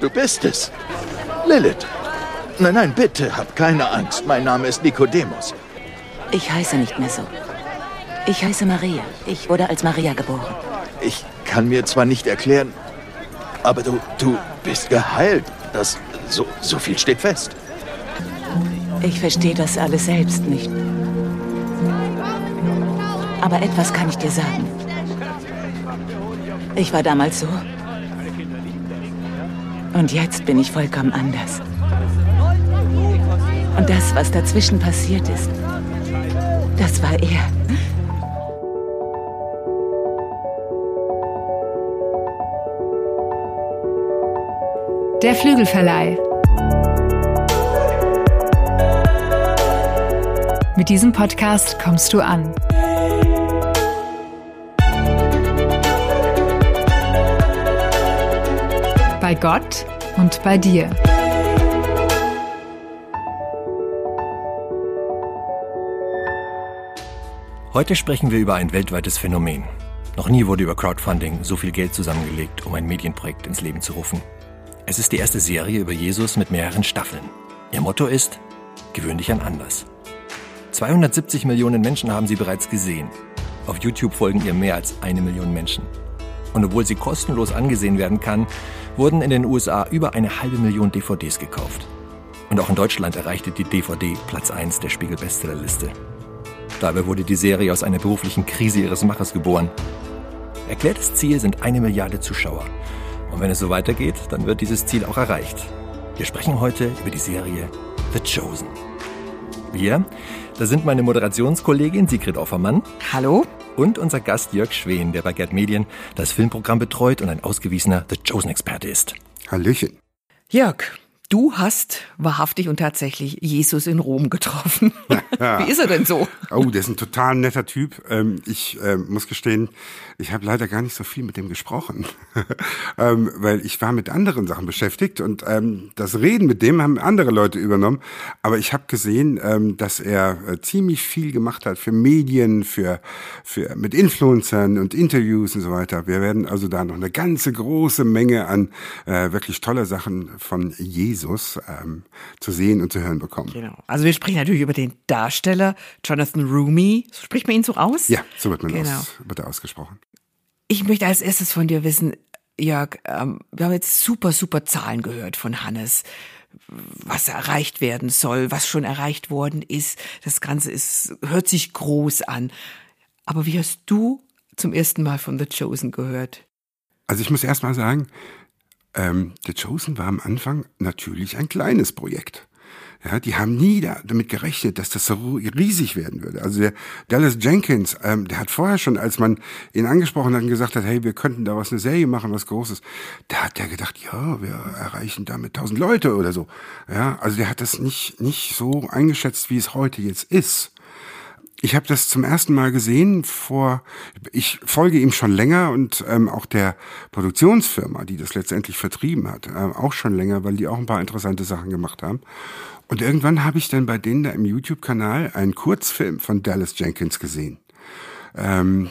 du bist es. Lilith. Nein, nein, bitte, hab keine Angst. Mein Name ist Nikodemus. Ich heiße nicht mehr so. Ich heiße Maria. Ich wurde als Maria geboren. Ich kann mir zwar nicht erklären, aber du, du bist geheilt. Das, so, so viel steht fest. Ich verstehe das alles selbst nicht. Aber etwas kann ich dir sagen. Ich war damals so. Und jetzt bin ich vollkommen anders. Und das, was dazwischen passiert ist, das war er. Der Flügelverleih. Mit diesem Podcast kommst du an. Bei Gott und bei dir. Heute sprechen wir über ein weltweites Phänomen. Noch nie wurde über Crowdfunding so viel Geld zusammengelegt, um ein Medienprojekt ins Leben zu rufen. Es ist die erste Serie über Jesus mit mehreren Staffeln. Ihr Motto ist, gewöhn dich an anders. 270 Millionen Menschen haben sie bereits gesehen. Auf YouTube folgen ihr mehr als eine Million Menschen. Und obwohl sie kostenlos angesehen werden kann, wurden in den USA über eine halbe Million DVDs gekauft. Und auch in Deutschland erreichte die DVD Platz 1 der Spiegel-Bestsellerliste. Dabei wurde die Serie aus einer beruflichen Krise ihres Machers geboren. Erklärtes Ziel sind eine Milliarde Zuschauer. Und wenn es so weitergeht, dann wird dieses Ziel auch erreicht. Wir sprechen heute über die Serie The Chosen. Wir, da sind meine Moderationskollegin Sigrid Offermann. Hallo. Und unser Gast Jörg Schwen, der bei Gerd Medien das Filmprogramm betreut und ein ausgewiesener The Chosen-Experte ist. Hallöchen. Jörg, Du hast wahrhaftig und tatsächlich Jesus in Rom getroffen. Wie ist er denn so? Oh, der ist ein total netter Typ. Ähm, ich äh, muss gestehen, ich habe leider gar nicht so viel mit dem gesprochen, ähm, weil ich war mit anderen Sachen beschäftigt und ähm, das Reden mit dem haben andere Leute übernommen. Aber ich habe gesehen, dass er äh, ziemlich viel gemacht hat für Medien, für, für mit Influencern und Interviews und so weiter. Wir werden also da noch eine ganze große Menge an äh, wirklich toller Sachen von Jesus ähm, zu sehen und zu hören bekommen. Genau. Also wir sprechen natürlich über den Darsteller Jonathan Rumi. Spricht man ihn so aus? Ja, so wird man genau. aus, wird er ausgesprochen. Ich möchte als erstes von dir wissen, Jörg, ähm, wir haben jetzt super, super Zahlen gehört von Hannes was erreicht werden soll, was schon erreicht worden ist. Das Ganze ist, hört sich groß an. Aber wie hast du zum ersten Mal von The Chosen gehört? Also ich muss erst mal sagen, ähm, The Chosen war am Anfang natürlich ein kleines Projekt. Ja, die haben nie da, damit gerechnet, dass das so riesig werden würde. Also der Dallas Jenkins, ähm, der hat vorher schon, als man ihn angesprochen hat und gesagt hat, hey, wir könnten da was eine Serie machen, was Großes, da hat der gedacht, ja, wir erreichen damit tausend Leute oder so. Ja, also der hat das nicht nicht so eingeschätzt, wie es heute jetzt ist. Ich habe das zum ersten Mal gesehen vor, ich folge ihm schon länger und ähm, auch der Produktionsfirma, die das letztendlich vertrieben hat, äh, auch schon länger, weil die auch ein paar interessante Sachen gemacht haben. Und irgendwann habe ich dann bei denen da im YouTube-Kanal einen Kurzfilm von Dallas Jenkins gesehen. Ähm,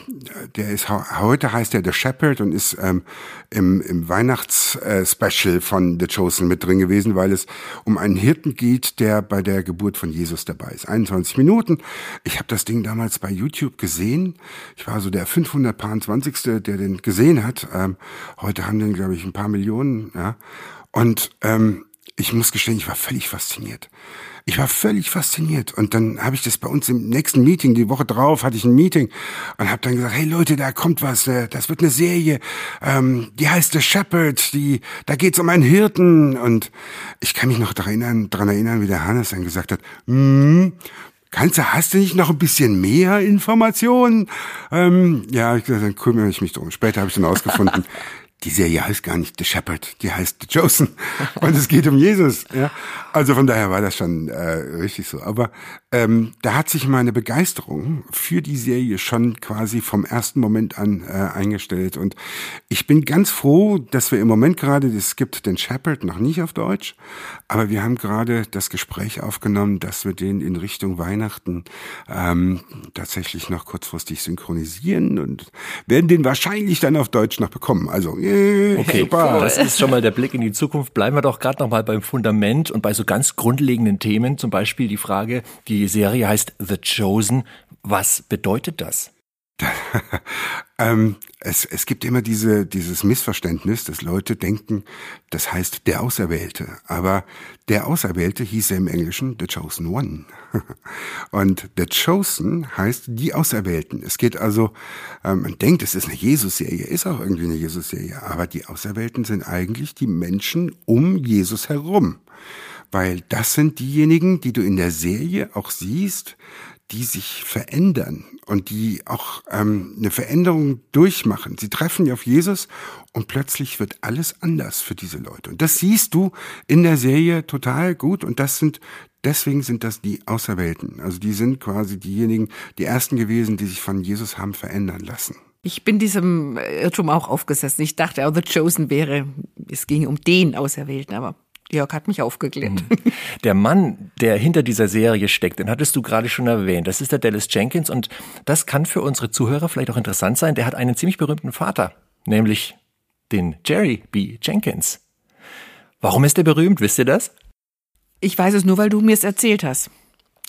der ist heute heißt er The Shepherd und ist ähm, im, im Weihnachtsspecial äh, von The Chosen mit drin gewesen, weil es um einen Hirten geht, der bei der Geburt von Jesus dabei ist. 21 Minuten. Ich habe das Ding damals bei YouTube gesehen. Ich war so der 520. der den gesehen hat. Ähm, heute haben den, glaube ich, ein paar Millionen. Ja. Und ähm, ich muss gestehen, ich war völlig fasziniert. Ich war völlig fasziniert. Und dann habe ich das bei uns im nächsten Meeting, die Woche drauf hatte ich ein Meeting und habe dann gesagt, hey Leute, da kommt was, äh, das wird eine Serie, ähm, die heißt The Shepherd, die, da geht's um einen Hirten. Und ich kann mich noch daran erinnern, daran erinnern wie der Hannes dann gesagt hat, mm, Kannst du, hast du nicht noch ein bisschen mehr Informationen? Ähm, ja, ich dann kümmere ich mich drum. Später habe ich dann ausgefunden, die Serie heißt gar nicht The Shepherd, die heißt The Chosen. Und es geht um Jesus. Ja. Also von daher war das schon äh, richtig so. Aber ähm, da hat sich meine Begeisterung für die Serie schon quasi vom ersten Moment an äh, eingestellt. Und ich bin ganz froh, dass wir im Moment gerade, es gibt den Shepherd noch nicht auf Deutsch, aber wir haben gerade das Gespräch aufgenommen, dass wir den in Richtung Weihnachten ähm, tatsächlich noch kurzfristig synchronisieren und werden den wahrscheinlich dann auf Deutsch noch bekommen. Also Yay, Okay, super. das ist schon mal der Blick in die Zukunft. Bleiben wir doch gerade noch mal beim Fundament und bei so ganz grundlegenden Themen. Zum Beispiel die Frage, die Serie heißt The Chosen. Was bedeutet das? ähm, es, es gibt immer diese, dieses Missverständnis, dass Leute denken, das heißt der Auserwählte. Aber der Auserwählte hieß ja im Englischen The Chosen One. Und The Chosen heißt die Auserwählten. Es geht also, ähm, man denkt, es ist eine Jesus-Serie, ist auch irgendwie eine Jesus-Serie. Aber die Auserwählten sind eigentlich die Menschen um Jesus herum. Weil das sind diejenigen, die du in der Serie auch siehst, die sich verändern und die auch ähm, eine Veränderung durchmachen. Sie treffen auf Jesus und plötzlich wird alles anders für diese Leute. Und das siehst du in der Serie total gut und das sind Deswegen sind das die Auserwählten. Also die sind quasi diejenigen, die ersten gewesen, die sich von Jesus haben verändern lassen. Ich bin diesem Irrtum auch aufgesessen. Ich dachte, The Chosen wäre, es ging um den Auserwählten, aber Jörg hat mich aufgeklärt. Der Mann, der hinter dieser Serie steckt, den hattest du gerade schon erwähnt. Das ist der Dallas Jenkins und das kann für unsere Zuhörer vielleicht auch interessant sein. Der hat einen ziemlich berühmten Vater, nämlich den Jerry B. Jenkins. Warum ist er berühmt? Wisst ihr das? Ich weiß es nur, weil du mir es erzählt hast.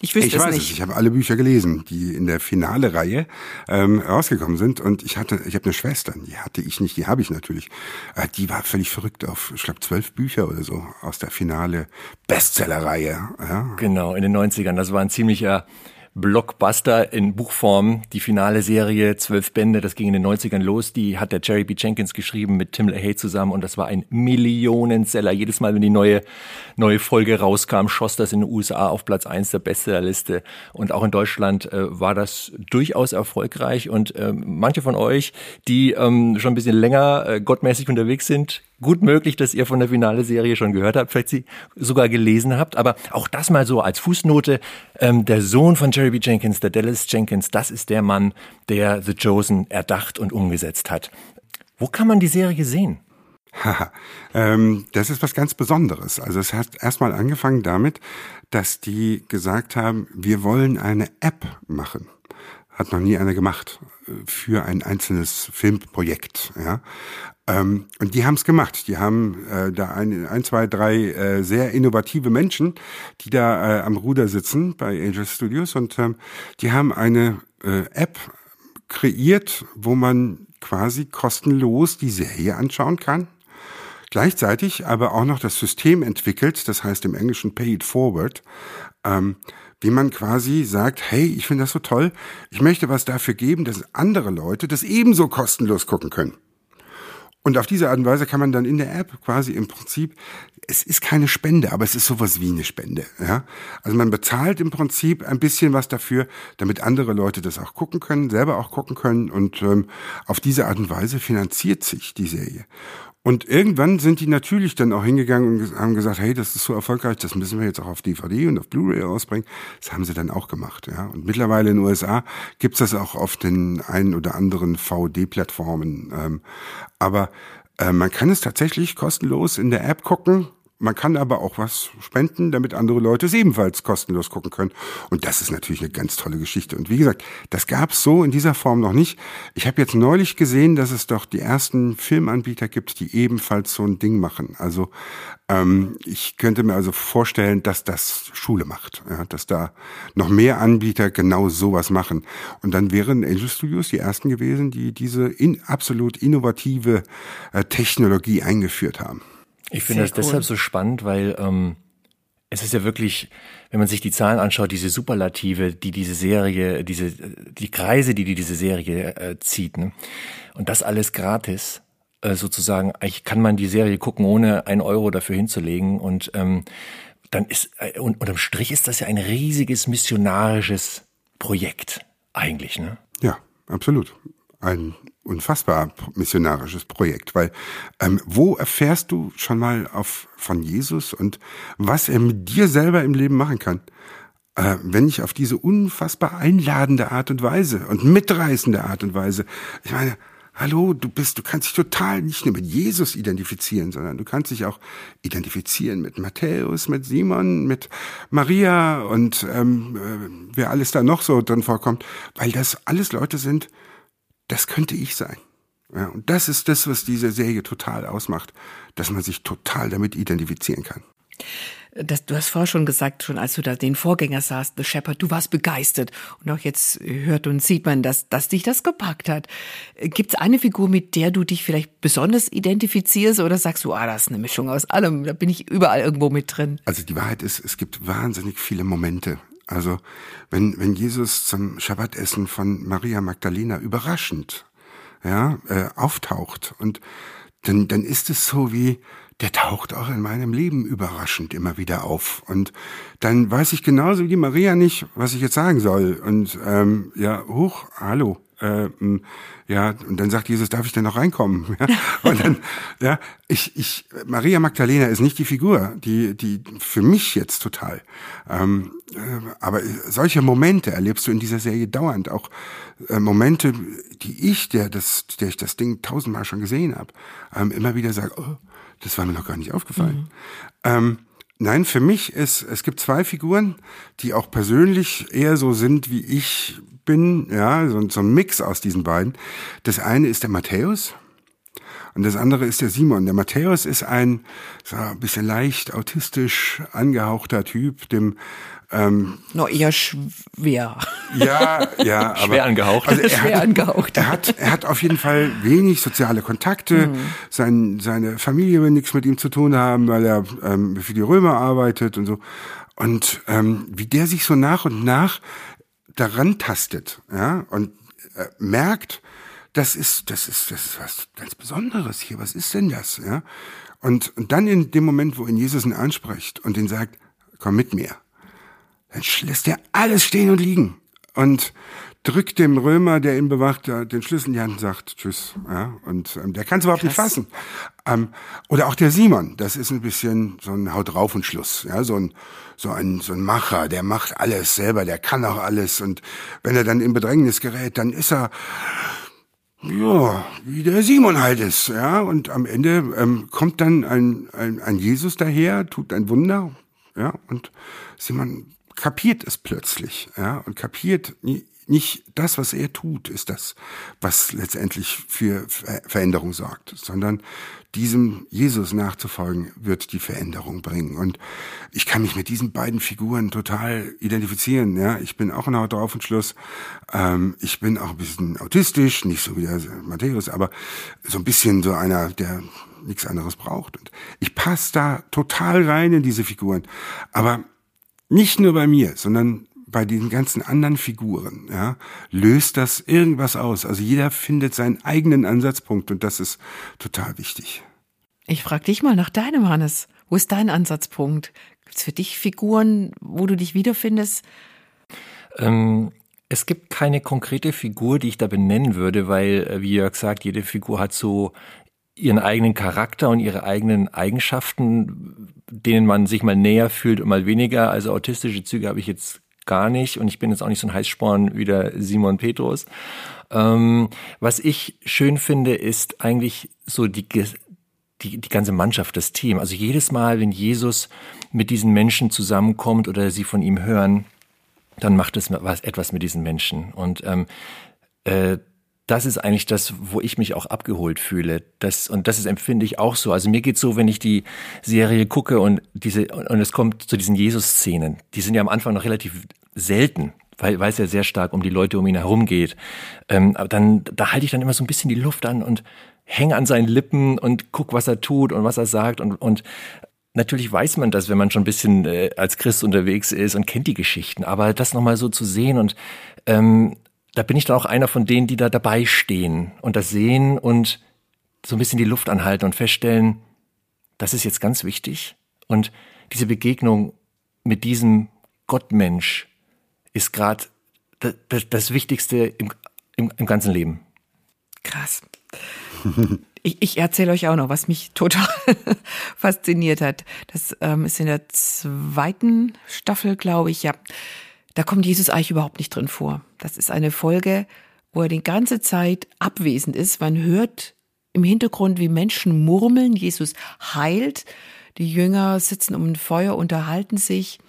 Ich wüsste ich es weiß nicht. es. Ich habe alle Bücher gelesen, die in der Finale-Reihe ähm, rausgekommen sind. Und ich hatte, ich habe eine Schwester, die hatte ich nicht, die habe ich natürlich. Äh, die war völlig verrückt auf, ich glaube, zwölf Bücher oder so aus der Finale Bestseller-Reihe. Ja. Genau, in den 90ern. Das war ein ziemlicher Blockbuster in Buchform. Die finale Serie, zwölf Bände, das ging in den 90ern los. Die hat der Jerry B. Jenkins geschrieben mit Tim LaHaye zusammen und das war ein Millionenseller. Jedes Mal, wenn die neue, neue Folge rauskam, schoss das in den USA auf Platz eins der Bestsellerliste. Und auch in Deutschland äh, war das durchaus erfolgreich. Und äh, manche von euch, die ähm, schon ein bisschen länger äh, gottmäßig unterwegs sind, gut möglich, dass ihr von der Finale-Serie schon gehört habt, vielleicht sie sogar gelesen habt. Aber auch das mal so als Fußnote. Ähm, der Sohn von Jerry B. Jenkins, der Dallas Jenkins, das ist der Mann, der The Chosen erdacht und umgesetzt hat. Wo kann man die Serie sehen? Haha, ähm, das ist was ganz Besonderes. Also es hat erstmal angefangen damit, dass die gesagt haben, wir wollen eine App machen. Hat noch nie einer gemacht äh, für ein einzelnes Filmprojekt. Ja. Ähm, und die haben es gemacht. Die haben äh, da ein, ein, zwei, drei äh, sehr innovative Menschen, die da äh, am Ruder sitzen bei Angel Studios und ähm, die haben eine äh, App kreiert, wo man quasi kostenlos die Serie anschauen kann. Gleichzeitig aber auch noch das System entwickelt, das heißt im Englischen Pay It Forward, ähm, wie man quasi sagt, hey, ich finde das so toll, ich möchte was dafür geben, dass andere Leute das ebenso kostenlos gucken können. Und auf diese Art und Weise kann man dann in der App quasi im Prinzip, es ist keine Spende, aber es ist sowas wie eine Spende. Ja? Also man bezahlt im Prinzip ein bisschen was dafür, damit andere Leute das auch gucken können, selber auch gucken können. Und ähm, auf diese Art und Weise finanziert sich die Serie. Und irgendwann sind die natürlich dann auch hingegangen und haben gesagt, hey, das ist so erfolgreich, das müssen wir jetzt auch auf DVD und auf Blu-ray ausbringen. Das haben sie dann auch gemacht. Ja. Und mittlerweile in den USA gibt's das auch auf den einen oder anderen VD-Plattformen. Ähm, aber äh, man kann es tatsächlich kostenlos in der App gucken. Man kann aber auch was spenden, damit andere Leute es ebenfalls kostenlos gucken können. Und das ist natürlich eine ganz tolle Geschichte. Und wie gesagt, das gab's so in dieser Form noch nicht. Ich habe jetzt neulich gesehen, dass es doch die ersten Filmanbieter gibt, die ebenfalls so ein Ding machen. Also ähm, ich könnte mir also vorstellen, dass das Schule macht, ja, dass da noch mehr Anbieter genau sowas machen. Und dann wären Angel Studios die ersten gewesen, die diese in, absolut innovative äh, Technologie eingeführt haben. Ich finde das cool. deshalb so spannend, weil ähm, es ist ja wirklich, wenn man sich die Zahlen anschaut, diese Superlative, die diese Serie, diese die Kreise, die die diese Serie äh, zieht, ne? und das alles gratis, äh, sozusagen. Eigentlich kann man die Serie gucken, ohne einen Euro dafür hinzulegen und ähm, dann ist äh, und unterm Strich ist das ja ein riesiges missionarisches Projekt eigentlich, ne? Ja, absolut. Ein unfassbar missionarisches Projekt, weil ähm, wo erfährst du schon mal auf von Jesus und was er mit dir selber im Leben machen kann? Äh, wenn nicht auf diese unfassbar einladende Art und Weise und mitreißende Art und Weise. Ich meine, hallo, du bist, du kannst dich total nicht nur mit Jesus identifizieren, sondern du kannst dich auch identifizieren mit Matthäus, mit Simon, mit Maria und ähm, äh, wer alles da noch so drin vorkommt, weil das alles Leute sind, das könnte ich sein. Ja, und das ist das, was diese Serie total ausmacht, dass man sich total damit identifizieren kann. Das, du hast vorher schon gesagt, schon als du da den Vorgänger sahst, The Shepherd, du warst begeistert. Und auch jetzt hört und sieht man, dass, dass dich das gepackt hat. Gibt es eine Figur, mit der du dich vielleicht besonders identifizierst oder sagst du, ah, das ist eine Mischung aus allem, da bin ich überall irgendwo mit drin? Also die Wahrheit ist, es gibt wahnsinnig viele Momente. Also wenn, wenn Jesus zum Schabbatessen von Maria Magdalena überraschend ja, äh, auftaucht und dann, dann ist es so wie, der taucht auch in meinem Leben überraschend immer wieder auf. Und dann weiß ich genauso wie die Maria nicht, was ich jetzt sagen soll. Und ähm, ja, hoch, hallo. Ähm, ja, und dann sagt Jesus, darf ich denn noch reinkommen? Ja, und dann, ja, ich, ich, Maria Magdalena ist nicht die Figur, die, die für mich jetzt total. Ähm, äh, aber solche Momente erlebst du in dieser Serie dauernd, auch äh, Momente, die ich, der das, der ich das Ding tausendmal schon gesehen habe, ähm, immer wieder sage, oh, das war mir noch gar nicht aufgefallen. Mhm. Ähm, nein, für mich ist, es gibt zwei Figuren, die auch persönlich eher so sind, wie ich bin, ja, so, so ein Mix aus diesen beiden. Das eine ist der Matthäus. Und das andere ist der Simon. Der Matthäus ist ein so ein bisschen leicht autistisch angehauchter Typ, dem ähm, Noch eher schwer. Ja, ja, aber schwer angehaucht. Also er schwer hat, angehaucht. Er hat, er hat auf jeden Fall wenig soziale Kontakte. Mhm. Sein, seine Familie will nichts mit ihm zu tun haben, weil er ähm, für die Römer arbeitet und so. Und ähm, wie der sich so nach und nach daran tastet, ja, und äh, merkt, das ist, das ist, das ist was ganz Besonderes hier. Was ist denn das, ja? Und, und dann in dem Moment, wo ihn Jesus ihn anspricht und ihn sagt, komm mit mir dann lässt er alles stehen und liegen und drückt dem Römer, der ihn bewacht, den Schlüssel in die Hand und sagt Tschüss. Ja, und ähm, der kann es überhaupt Krass. nicht fassen. Ähm, oder auch der Simon, das ist ein bisschen so ein Haut drauf und Schluss. Ja, so ein so ein so ein Macher, der macht alles selber, der kann auch alles und wenn er dann in Bedrängnis gerät, dann ist er ja, wie der Simon halt ist, ja. Und am Ende ähm, kommt dann ein, ein, ein Jesus daher, tut ein Wunder, ja. Und Simon kapiert es plötzlich, ja, und kapiert nicht das, was er tut, ist das, was letztendlich für Veränderung sorgt, sondern diesem Jesus nachzufolgen wird die Veränderung bringen. Und ich kann mich mit diesen beiden Figuren total identifizieren. Ja, ich bin auch ein Haut drauf und Schluss. Ähm, ich bin auch ein bisschen autistisch, nicht so wie der Matthäus, aber so ein bisschen so einer, der nichts anderes braucht. Und ich passe da total rein in diese Figuren. Aber nicht nur bei mir, sondern bei den ganzen anderen Figuren, ja, löst das irgendwas aus. Also jeder findet seinen eigenen Ansatzpunkt und das ist total wichtig. Ich frage dich mal nach deinem, Hannes. Wo ist dein Ansatzpunkt? Gibt es für dich Figuren, wo du dich wiederfindest? Ähm, es gibt keine konkrete Figur, die ich da benennen würde, weil, äh, wie Jörg sagt, jede Figur hat so ihren eigenen Charakter und ihre eigenen Eigenschaften, denen man sich mal näher fühlt und mal weniger. Also autistische Züge habe ich jetzt gar nicht und ich bin jetzt auch nicht so ein Heißsporn wie der Simon Petrus. Ähm, was ich schön finde, ist eigentlich so die, die, die ganze Mannschaft, das Team. Also jedes Mal, wenn Jesus mit diesen Menschen zusammenkommt oder sie von ihm hören, dann macht es was, etwas mit diesen Menschen. Und ähm, äh, das ist eigentlich das, wo ich mich auch abgeholt fühle. Das, und das ist, empfinde ich auch so. Also mir geht's so, wenn ich die Serie gucke und diese, und es kommt zu diesen Jesus-Szenen. Die sind ja am Anfang noch relativ selten, weil, weil es ja sehr stark um die Leute um ihn herum geht. Ähm, aber dann, da halte ich dann immer so ein bisschen die Luft an und hänge an seinen Lippen und guck, was er tut und was er sagt und, und Natürlich weiß man das, wenn man schon ein bisschen äh, als Christ unterwegs ist und kennt die Geschichten, aber das nochmal so zu sehen und ähm, da bin ich dann auch einer von denen, die da dabei stehen und das sehen und so ein bisschen die Luft anhalten und feststellen, das ist jetzt ganz wichtig. Und diese Begegnung mit diesem Gottmensch ist gerade das, das, das, Wichtigste im, im, im ganzen Leben. Krass. Ich, ich erzähle euch auch noch, was mich total fasziniert hat. Das ähm, ist in der zweiten Staffel, glaube ich, ja. Da kommt Jesus eigentlich überhaupt nicht drin vor. Das ist eine Folge, wo er die ganze Zeit abwesend ist. Man hört im Hintergrund, wie Menschen murmeln. Jesus heilt. Die Jünger sitzen um ein Feuer, unterhalten sich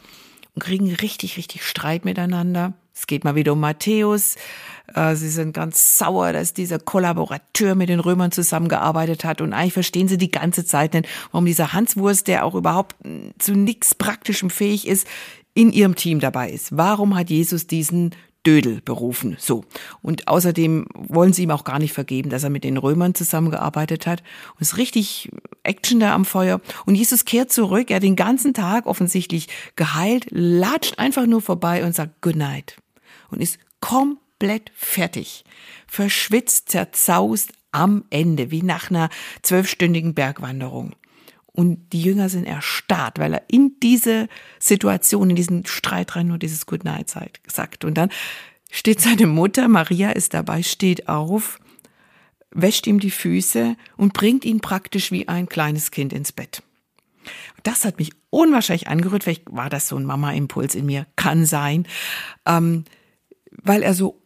und kriegen richtig, richtig Streit miteinander. Es geht mal wieder um Matthäus. Äh, sie sind ganz sauer, dass dieser Kollaborateur mit den Römern zusammengearbeitet hat. Und eigentlich verstehen sie die ganze Zeit nicht, warum dieser Hanswurst, der auch überhaupt zu nichts Praktischem fähig ist, in ihrem Team dabei ist. Warum hat Jesus diesen Dödel berufen. So. Und außerdem wollen sie ihm auch gar nicht vergeben, dass er mit den Römern zusammengearbeitet hat. Und es ist richtig Action da am Feuer. Und Jesus kehrt zurück. Er hat den ganzen Tag offensichtlich geheilt, latscht einfach nur vorbei und sagt Good night. Und ist komplett fertig. Verschwitzt, zerzaust am Ende, wie nach einer zwölfstündigen Bergwanderung. Und die Jünger sind erstarrt, weil er in diese Situation, in diesen Streit rein nur dieses Good Night sagt. Und dann steht seine Mutter, Maria ist dabei, steht auf, wäscht ihm die Füße und bringt ihn praktisch wie ein kleines Kind ins Bett. Das hat mich unwahrscheinlich angerührt. Vielleicht war das so ein Mama-Impuls in mir. Kann sein. Ähm, weil er so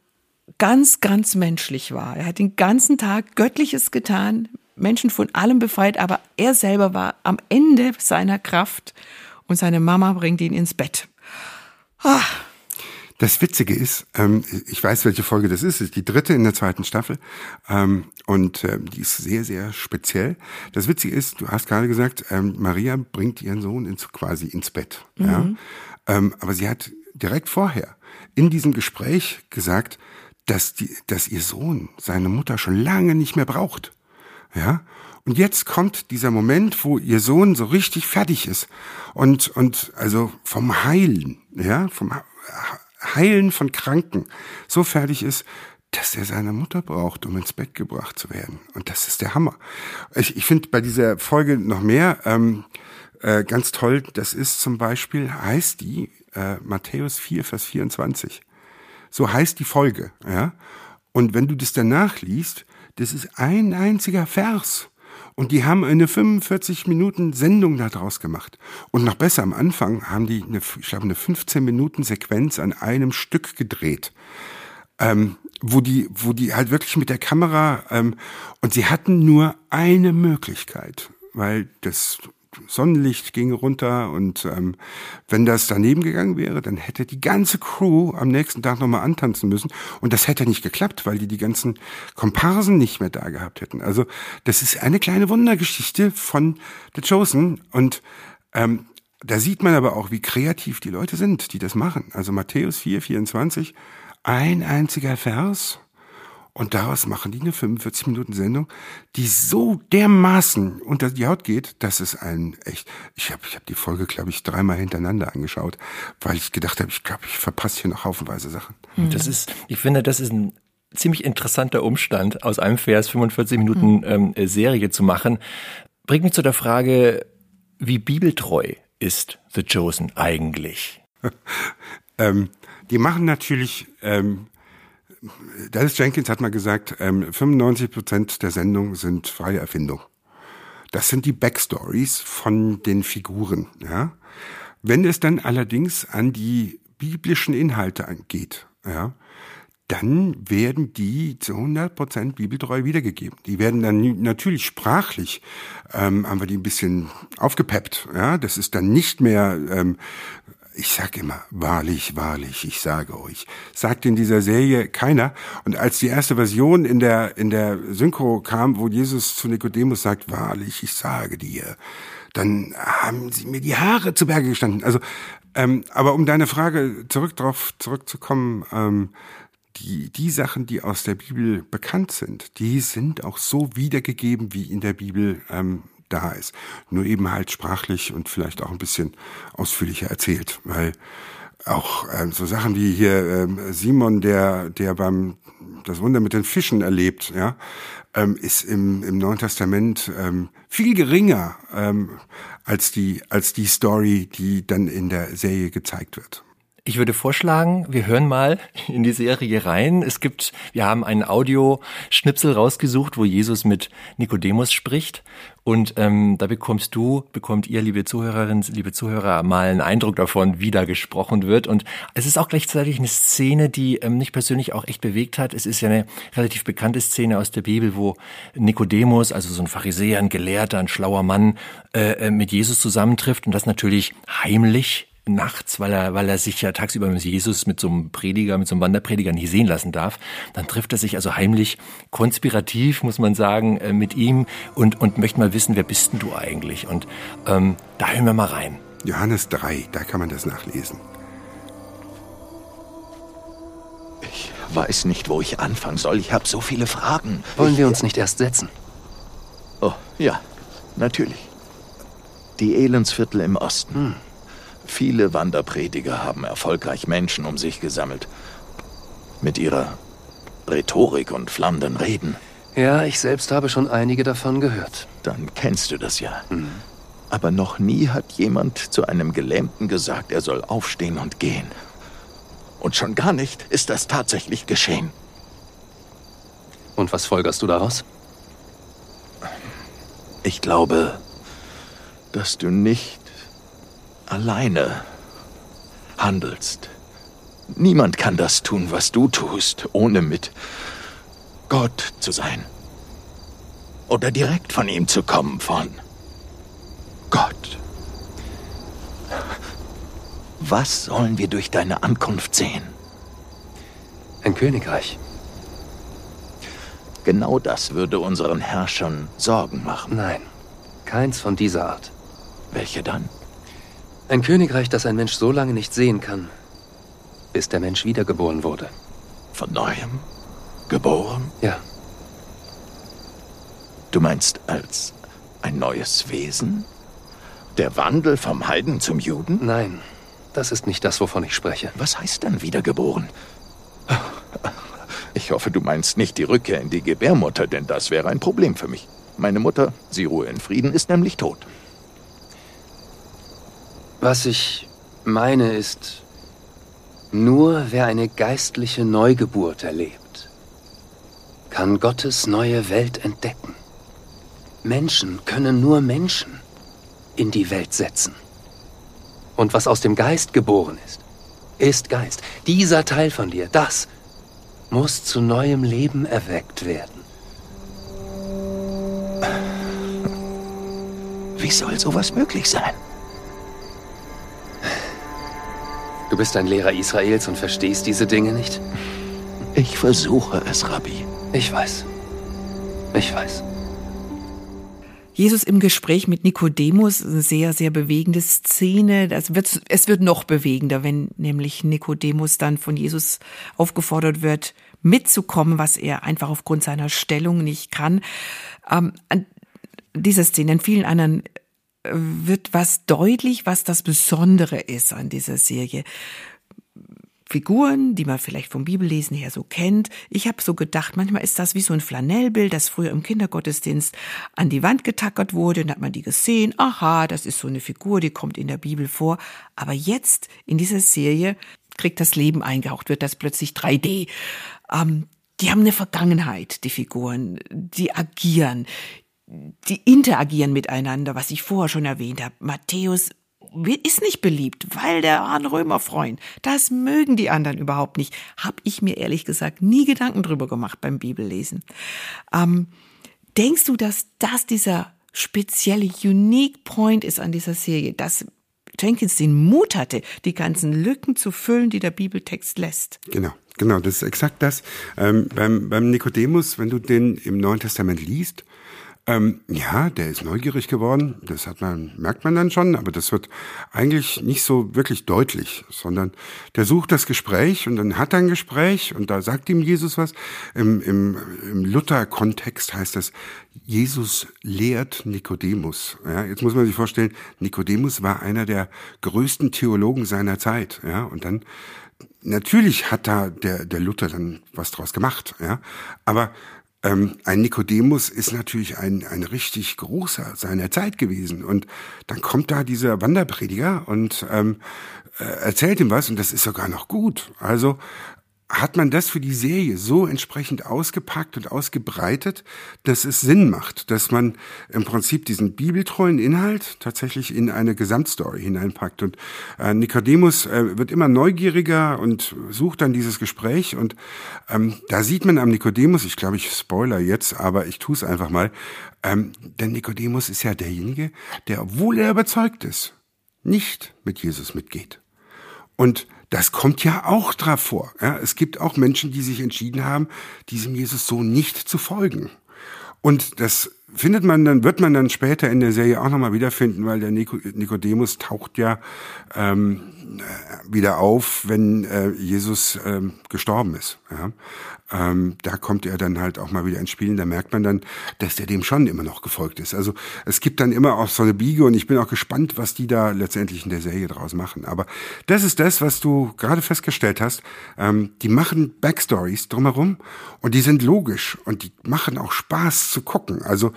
ganz, ganz menschlich war. Er hat den ganzen Tag Göttliches getan, Menschen von allem befreit, aber er selber war am Ende seiner Kraft und seine Mama bringt ihn ins Bett. Ah. Das Witzige ist, ähm, ich weiß, welche Folge das ist, ist die dritte in der zweiten Staffel ähm, und äh, die ist sehr, sehr speziell. Das Witzige ist, du hast gerade gesagt, ähm, Maria bringt ihren Sohn ins, quasi ins Bett. Mhm. Ja? Ähm, aber sie hat direkt vorher in diesem Gespräch gesagt, dass, die, dass ihr Sohn seine Mutter schon lange nicht mehr braucht. Ja? Und jetzt kommt dieser Moment, wo ihr Sohn so richtig fertig ist und, und also vom Heilen, ja, vom Heilen von Kranken so fertig ist, dass er seine Mutter braucht, um ins Bett gebracht zu werden. Und das ist der Hammer. Ich, ich finde bei dieser Folge noch mehr ähm, äh, ganz toll. Das ist zum Beispiel, heißt die äh, Matthäus 4, Vers 24. So heißt die Folge. Ja? Und wenn du das danach liest, das ist ein einziger Vers. Und die haben eine 45 Minuten Sendung daraus gemacht. Und noch besser, am Anfang haben die, eine, ich glaube, eine 15 Minuten Sequenz an einem Stück gedreht. Ähm, wo die, wo die halt wirklich mit der Kamera, ähm, und sie hatten nur eine Möglichkeit, weil das Sonnenlicht ging runter und ähm, wenn das daneben gegangen wäre, dann hätte die ganze Crew am nächsten Tag nochmal antanzen müssen und das hätte nicht geklappt, weil die die ganzen Komparsen nicht mehr da gehabt hätten. Also das ist eine kleine Wundergeschichte von The Chosen und ähm, da sieht man aber auch, wie kreativ die Leute sind, die das machen. Also Matthäus 4, 24, ein einziger Vers und daraus machen die eine 45 Minuten Sendung, die so dermaßen unter die Haut geht, dass es ein echt. Ich habe ich hab die Folge, glaube ich, dreimal hintereinander angeschaut, weil ich gedacht habe, ich glaube, ich verpasse hier noch haufenweise Sachen. Mhm. Das ist, ich finde, das ist ein ziemlich interessanter Umstand, aus einem Vers 45 Minuten mhm. ähm, Serie zu machen. Bringt mich zu der Frage, wie bibeltreu ist The Chosen eigentlich? ähm, die machen natürlich ähm, Dallas Jenkins hat mal gesagt, ähm, 95 Prozent der Sendung sind freie Erfindung. Das sind die Backstories von den Figuren. Ja? Wenn es dann allerdings an die biblischen Inhalte geht, ja, dann werden die zu 100 Prozent bibeltreu wiedergegeben. Die werden dann natürlich sprachlich, ähm, haben wir die ein bisschen aufgepeppt. Ja, das ist dann nicht mehr ähm, ich sag immer, wahrlich, wahrlich, ich sage euch. Sagt in dieser Serie keiner. Und als die erste Version in der, in der Synchro kam, wo Jesus zu Nikodemus sagt, wahrlich, ich sage dir, dann haben sie mir die Haare zu Berge gestanden. Also, ähm, aber um deine Frage zurück drauf zurückzukommen, ähm, die, die Sachen, die aus der Bibel bekannt sind, die sind auch so wiedergegeben, wie in der Bibel ähm, da ist. Nur eben halt sprachlich und vielleicht auch ein bisschen ausführlicher erzählt, weil auch ähm, so Sachen wie hier ähm, Simon, der der beim das Wunder mit den Fischen erlebt, ja, ähm, ist im, im Neuen Testament ähm, viel geringer ähm, als die als die Story, die dann in der Serie gezeigt wird. Ich würde vorschlagen, wir hören mal in die Serie rein. Es gibt, wir haben einen Audioschnipsel rausgesucht, wo Jesus mit Nikodemus spricht. Und ähm, da bekommst du, bekommt ihr, liebe Zuhörerinnen, liebe Zuhörer, mal einen Eindruck davon, wie da gesprochen wird. Und es ist auch gleichzeitig eine Szene, die ähm, mich persönlich auch echt bewegt hat. Es ist ja eine relativ bekannte Szene aus der Bibel, wo Nikodemus, also so ein Pharisäer, ein Gelehrter, ein schlauer Mann, äh, äh mit Jesus zusammentrifft und das natürlich heimlich nachts, weil er, weil er sich ja tagsüber mit Jesus, mit so einem Prediger, mit so einem Wanderprediger nicht sehen lassen darf. Dann trifft er sich also heimlich, konspirativ, muss man sagen, äh, mit ihm und, und möchte mal wissen, wer bist denn du eigentlich? Und ähm, da hören wir mal rein. Johannes 3, da kann man das nachlesen. Ich weiß nicht, wo ich anfangen soll. Ich habe so viele Fragen. Wollen ich, wir uns nicht erst setzen? Oh, ja, natürlich. Die Elendsviertel im Osten. Hm. Viele Wanderprediger haben erfolgreich Menschen um sich gesammelt. Mit ihrer Rhetorik und flammenden Reden. Ja, ich selbst habe schon einige davon gehört. Dann kennst du das ja. Hm. Aber noch nie hat jemand zu einem Gelähmten gesagt, er soll aufstehen und gehen. Und schon gar nicht ist das tatsächlich geschehen. Und was folgerst du daraus? Ich glaube, dass du nicht alleine handelst. Niemand kann das tun, was du tust, ohne mit Gott zu sein. Oder direkt von ihm zu kommen, von Gott. Was sollen wir durch deine Ankunft sehen? Ein Königreich. Genau das würde unseren Herrschern Sorgen machen. Nein, keins von dieser Art. Welche dann? Ein Königreich, das ein Mensch so lange nicht sehen kann, bis der Mensch wiedergeboren wurde. Von neuem? Geboren? Ja. Du meinst als ein neues Wesen? Der Wandel vom Heiden zum Juden? Nein, das ist nicht das, wovon ich spreche. Was heißt dann wiedergeboren? Ich hoffe, du meinst nicht die Rückkehr in die Gebärmutter, denn das wäre ein Problem für mich. Meine Mutter, sie ruhe in Frieden, ist nämlich tot. Was ich meine ist, nur wer eine geistliche Neugeburt erlebt, kann Gottes neue Welt entdecken. Menschen können nur Menschen in die Welt setzen. Und was aus dem Geist geboren ist, ist Geist. Dieser Teil von dir, das muss zu neuem Leben erweckt werden. Wie soll sowas möglich sein? Du bist ein Lehrer Israels und verstehst diese Dinge nicht? Ich versuche es, Rabbi. Ich weiß. Ich weiß. Jesus im Gespräch mit Nikodemus, eine sehr, sehr bewegende Szene. Das wird, es wird noch bewegender, wenn nämlich Nikodemus dann von Jesus aufgefordert wird, mitzukommen, was er einfach aufgrund seiner Stellung nicht kann. Ähm, an dieser Szene, in vielen anderen wird was deutlich, was das Besondere ist an dieser Serie. Figuren, die man vielleicht vom Bibellesen her so kennt. Ich habe so gedacht, manchmal ist das wie so ein Flanellbild, das früher im Kindergottesdienst an die Wand getackert wurde und hat man die gesehen. Aha, das ist so eine Figur, die kommt in der Bibel vor. Aber jetzt in dieser Serie kriegt das Leben eingehaucht, wird das plötzlich 3D. Ähm, die haben eine Vergangenheit, die Figuren, die agieren, die interagieren miteinander, was ich vorher schon erwähnt habe. Matthäus ist nicht beliebt, weil der war ein Römerfreund. Das mögen die anderen überhaupt nicht. Hab ich mir ehrlich gesagt nie Gedanken drüber gemacht beim Bibellesen. Ähm, denkst du, dass das dieser spezielle Unique Point ist an dieser Serie, dass Jenkins den Mut hatte, die ganzen Lücken zu füllen, die der Bibeltext lässt? Genau. Genau, das ist exakt das. Ähm, beim, beim Nikodemus, wenn du den im Neuen Testament liest, ähm, ja, der ist neugierig geworden. Das hat man, merkt man dann schon, aber das wird eigentlich nicht so wirklich deutlich, sondern der sucht das Gespräch und dann hat er ein Gespräch und da sagt ihm Jesus was. Im, im, im Luther-Kontext heißt das, Jesus lehrt Nikodemus. Ja, jetzt muss man sich vorstellen, Nikodemus war einer der größten Theologen seiner Zeit. Ja, und dann natürlich hat da der, der Luther dann was draus gemacht. Ja, aber ähm, ein Nikodemus ist natürlich ein, ein richtig großer seiner Zeit gewesen. Und dann kommt da dieser Wanderprediger und ähm, äh, erzählt ihm was und das ist sogar noch gut. Also hat man das für die Serie so entsprechend ausgepackt und ausgebreitet, dass es Sinn macht, dass man im Prinzip diesen bibeltreuen Inhalt tatsächlich in eine Gesamtstory hineinpackt. Und äh, Nikodemus äh, wird immer neugieriger und sucht dann dieses Gespräch. Und ähm, da sieht man am Nikodemus, ich glaube, ich spoiler jetzt, aber ich tue es einfach mal, ähm, denn Nikodemus ist ja derjenige, der, obwohl er überzeugt ist, nicht mit Jesus mitgeht. Und das kommt ja auch drauf vor. Ja, es gibt auch Menschen, die sich entschieden haben, diesem Jesus so nicht zu folgen. Und das findet man dann, wird man dann später in der Serie auch nochmal wiederfinden, weil der Nikodemus taucht ja ähm, äh, wieder auf, wenn äh, Jesus ähm, gestorben ist. Ähm, da kommt er dann halt auch mal wieder ins Spiel. Da merkt man dann, dass der dem schon immer noch gefolgt ist. Also es gibt dann immer auch so eine Biege und ich bin auch gespannt, was die da letztendlich in der Serie draus machen. Aber das ist das, was du gerade festgestellt hast. Ähm, die machen Backstories drumherum und die sind logisch und die machen auch Spaß zu gucken. Also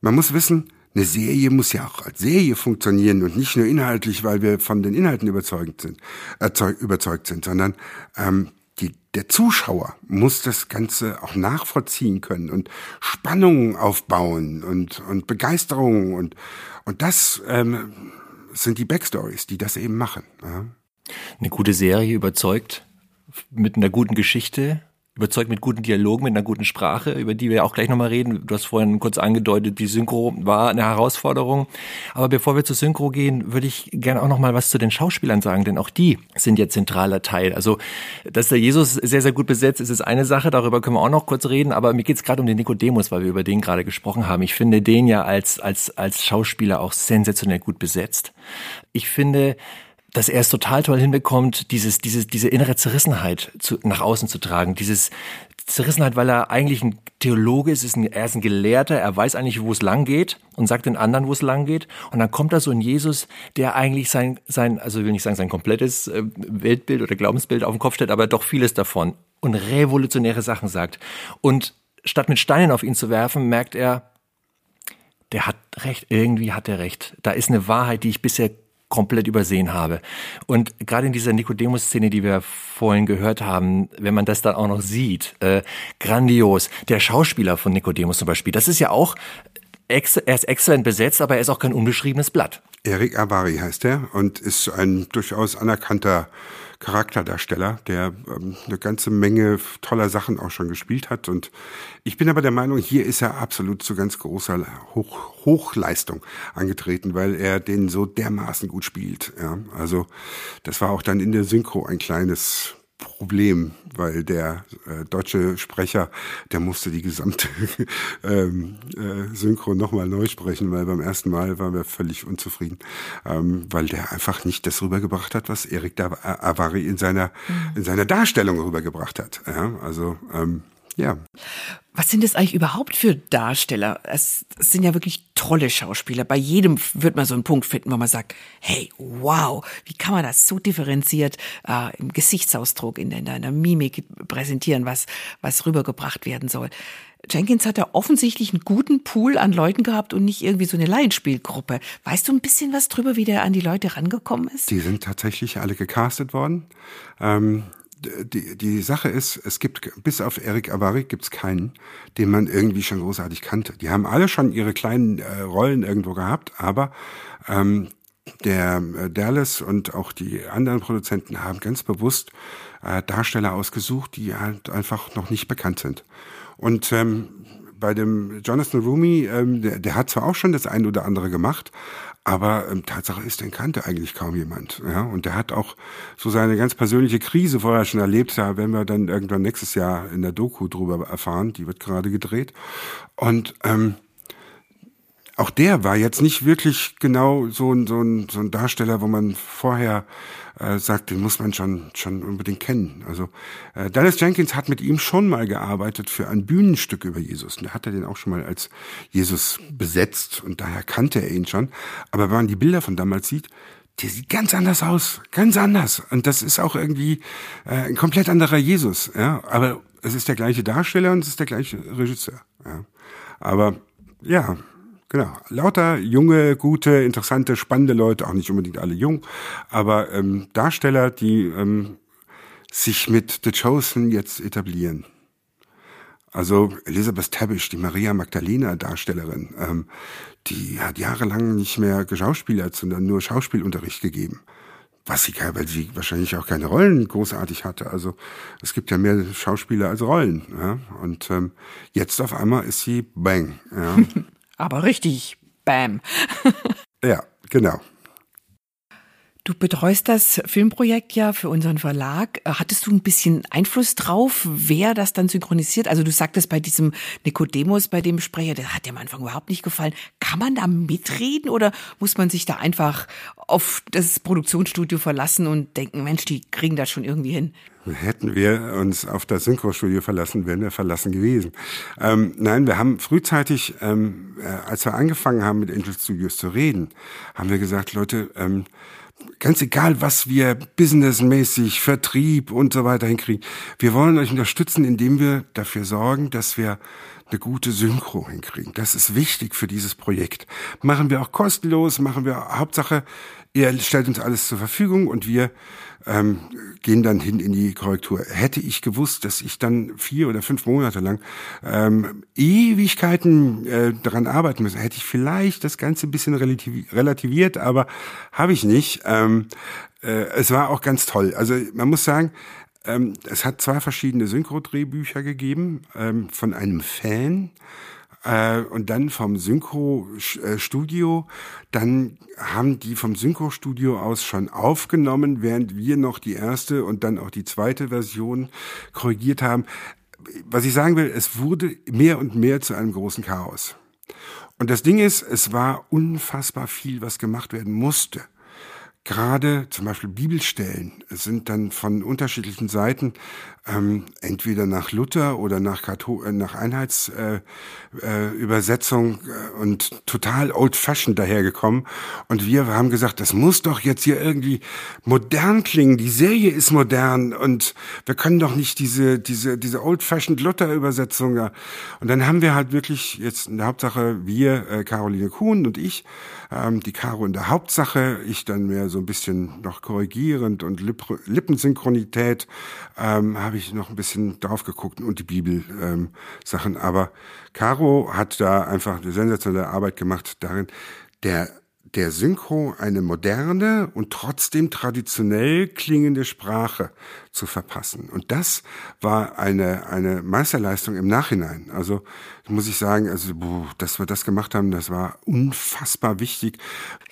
man muss wissen, eine Serie muss ja auch als Serie funktionieren und nicht nur inhaltlich, weil wir von den Inhalten überzeugt sind, äh, überzeugt sind, sondern ähm, die, der Zuschauer muss das Ganze auch nachvollziehen können und Spannungen aufbauen und, und Begeisterung und, und das ähm, sind die Backstories, die das eben machen. Ja. Eine gute Serie überzeugt mit einer guten Geschichte, überzeugt mit guten Dialogen, mit einer guten Sprache, über die wir auch gleich nochmal reden. Du hast vorhin kurz angedeutet, die Synchro war eine Herausforderung. Aber bevor wir zur Synchro gehen, würde ich gerne auch nochmal was zu den Schauspielern sagen, denn auch die sind ja zentraler Teil. Also, dass der Jesus sehr, sehr gut besetzt ist, ist eine Sache, darüber können wir auch noch kurz reden, aber mir geht es gerade um den Nikodemus, weil wir über den gerade gesprochen haben. Ich finde den ja als, als, als Schauspieler auch sensationell gut besetzt. Ich finde, dass er es total toll hinbekommt, dieses, dieses, diese innere Zerrissenheit zu, nach außen zu tragen. Dieses Zerrissenheit, weil er eigentlich ein Theologe ist, ist ein, er ist ein Gelehrter, er weiß eigentlich, wo es lang geht und sagt den anderen, wo es lang geht. Und dann kommt da so ein Jesus, der eigentlich sein, sein, also will nicht sagen sein komplettes äh, Weltbild oder Glaubensbild auf den Kopf stellt, aber doch vieles davon und revolutionäre Sachen sagt. Und statt mit Steinen auf ihn zu werfen, merkt er, der hat recht, irgendwie hat er recht. Da ist eine Wahrheit, die ich bisher komplett übersehen habe. Und gerade in dieser Nikodemus-Szene, die wir vorhin gehört haben, wenn man das dann auch noch sieht, äh, grandios. Der Schauspieler von Nikodemus zum Beispiel, das ist ja auch, er ist exzellent besetzt, aber er ist auch kein unbeschriebenes Blatt. Erik Avari heißt er und ist ein durchaus anerkannter Charakterdarsteller, der ähm, eine ganze Menge toller Sachen auch schon gespielt hat. Und ich bin aber der Meinung, hier ist er absolut zu ganz großer Hoch, Hochleistung angetreten, weil er den so dermaßen gut spielt. Ja, also das war auch dann in der Synchro ein kleines Problem, weil der äh, deutsche Sprecher, der musste die gesamte ähm, äh, Synchro nochmal neu sprechen, weil beim ersten Mal waren wir völlig unzufrieden, ähm, weil der einfach nicht das rübergebracht hat, was Erik Avari in seiner mhm. in seiner Darstellung rübergebracht hat. Ja, also ähm, ja. Was sind das eigentlich überhaupt für Darsteller? Es, es sind ja wirklich tolle Schauspieler. Bei jedem wird man so einen Punkt finden, wo man sagt, hey, wow, wie kann man das so differenziert äh, im Gesichtsausdruck, in der, in der Mimik präsentieren, was, was rübergebracht werden soll. Jenkins hat da offensichtlich einen guten Pool an Leuten gehabt und nicht irgendwie so eine Laienspielgruppe. Weißt du ein bisschen was drüber, wie der an die Leute rangekommen ist? Die sind tatsächlich alle gecastet worden. Ähm, die, die Sache ist, es gibt bis auf Eric Avari gibt's keinen, den man irgendwie schon großartig kannte. Die haben alle schon ihre kleinen äh, Rollen irgendwo gehabt, aber ähm, der äh, Dallas und auch die anderen Produzenten haben ganz bewusst äh, Darsteller ausgesucht, die halt einfach noch nicht bekannt sind. Und ähm, bei dem Jonathan Rumi, ähm, der, der hat zwar auch schon das ein oder andere gemacht, aber ähm, Tatsache ist, den kannte eigentlich kaum jemand. Ja? Und der hat auch so seine ganz persönliche Krise vorher schon erlebt. Da werden wir dann irgendwann nächstes Jahr in der Doku drüber erfahren. Die wird gerade gedreht. Und ähm, auch der war jetzt nicht wirklich genau so ein, so ein, so ein Darsteller, wo man vorher äh, sagt, den muss man schon, schon unbedingt kennen. Also äh, Dallas Jenkins hat mit ihm schon mal gearbeitet für ein Bühnenstück über Jesus. Und da hat er den auch schon mal als Jesus besetzt und daher kannte er ihn schon. Aber wenn man die Bilder von damals sieht, der sieht ganz anders aus, ganz anders. Und das ist auch irgendwie äh, ein komplett anderer Jesus. Ja, aber es ist der gleiche Darsteller und es ist der gleiche Regisseur. Ja. Aber ja, Genau. Lauter junge, gute, interessante, spannende Leute, auch nicht unbedingt alle jung, aber ähm, Darsteller, die ähm, sich mit The Chosen jetzt etablieren. Also Elisabeth Tabisch, die Maria Magdalena Darstellerin, ähm, die hat jahrelang nicht mehr geschauspielert, sondern nur Schauspielunterricht gegeben. Was sie, weil sie wahrscheinlich auch keine Rollen großartig hatte. Also es gibt ja mehr Schauspieler als Rollen. Ja? Und ähm, jetzt auf einmal ist sie Bang. Ja? Aber richtig, bam. ja, genau. Du betreust das Filmprojekt ja für unseren Verlag. Hattest du ein bisschen Einfluss drauf, wer das dann synchronisiert? Also du sagtest bei diesem Nikodemus, bei dem Sprecher, der hat dir am Anfang überhaupt nicht gefallen. Kann man da mitreden oder muss man sich da einfach auf das Produktionsstudio verlassen und denken, Mensch, die kriegen das schon irgendwie hin? Hätten wir uns auf das Synchrostudio verlassen, wären wir verlassen gewesen. Ähm, nein, wir haben frühzeitig, ähm, äh, als wir angefangen haben, mit Angel Studios zu reden, haben wir gesagt, Leute, ähm, ganz egal, was wir businessmäßig, Vertrieb und so weiter hinkriegen, wir wollen euch unterstützen, indem wir dafür sorgen, dass wir eine gute Synchro hinkriegen. Das ist wichtig für dieses Projekt. Machen wir auch kostenlos, machen wir Hauptsache, ihr stellt uns alles zur Verfügung und wir ähm, gehen dann hin in die Korrektur. Hätte ich gewusst, dass ich dann vier oder fünf Monate lang ähm, Ewigkeiten äh, daran arbeiten müssen, hätte ich vielleicht das Ganze ein bisschen relativiert, aber habe ich nicht. Ähm, äh, es war auch ganz toll. Also man muss sagen, ähm, es hat zwei verschiedene Synchro-Drehbücher gegeben ähm, von einem Fan äh, und dann vom Synchro-Studio. Dann haben die vom Synchro-Studio aus schon aufgenommen, während wir noch die erste und dann auch die zweite Version korrigiert haben. Was ich sagen will, es wurde mehr und mehr zu einem großen Chaos. Und das Ding ist, es war unfassbar viel, was gemacht werden musste gerade zum Beispiel Bibelstellen sind dann von unterschiedlichen Seiten ähm, entweder nach Luther oder nach, Kathol äh, nach Einheitsübersetzung äh, äh, und total old-fashioned dahergekommen. Und wir haben gesagt, das muss doch jetzt hier irgendwie modern klingen. Die Serie ist modern und wir können doch nicht diese, diese, diese old-fashioned Luther-Übersetzung. Ja. Und dann haben wir halt wirklich jetzt in der Hauptsache wir, äh, Caroline Kuhn und ich, ähm, die Caro in der Hauptsache, ich dann mehr so ein bisschen noch korrigierend und Lipp Lippensynchronität, ähm, habe ich noch ein bisschen drauf geguckt und die Bibel-Sachen. Ähm, Aber Caro hat da einfach eine sensationelle Arbeit gemacht darin, der der Synchro eine moderne und trotzdem traditionell klingende Sprache zu verpassen. Und das war eine, eine Meisterleistung im Nachhinein. Also muss ich sagen, also, dass wir das gemacht haben, das war unfassbar wichtig.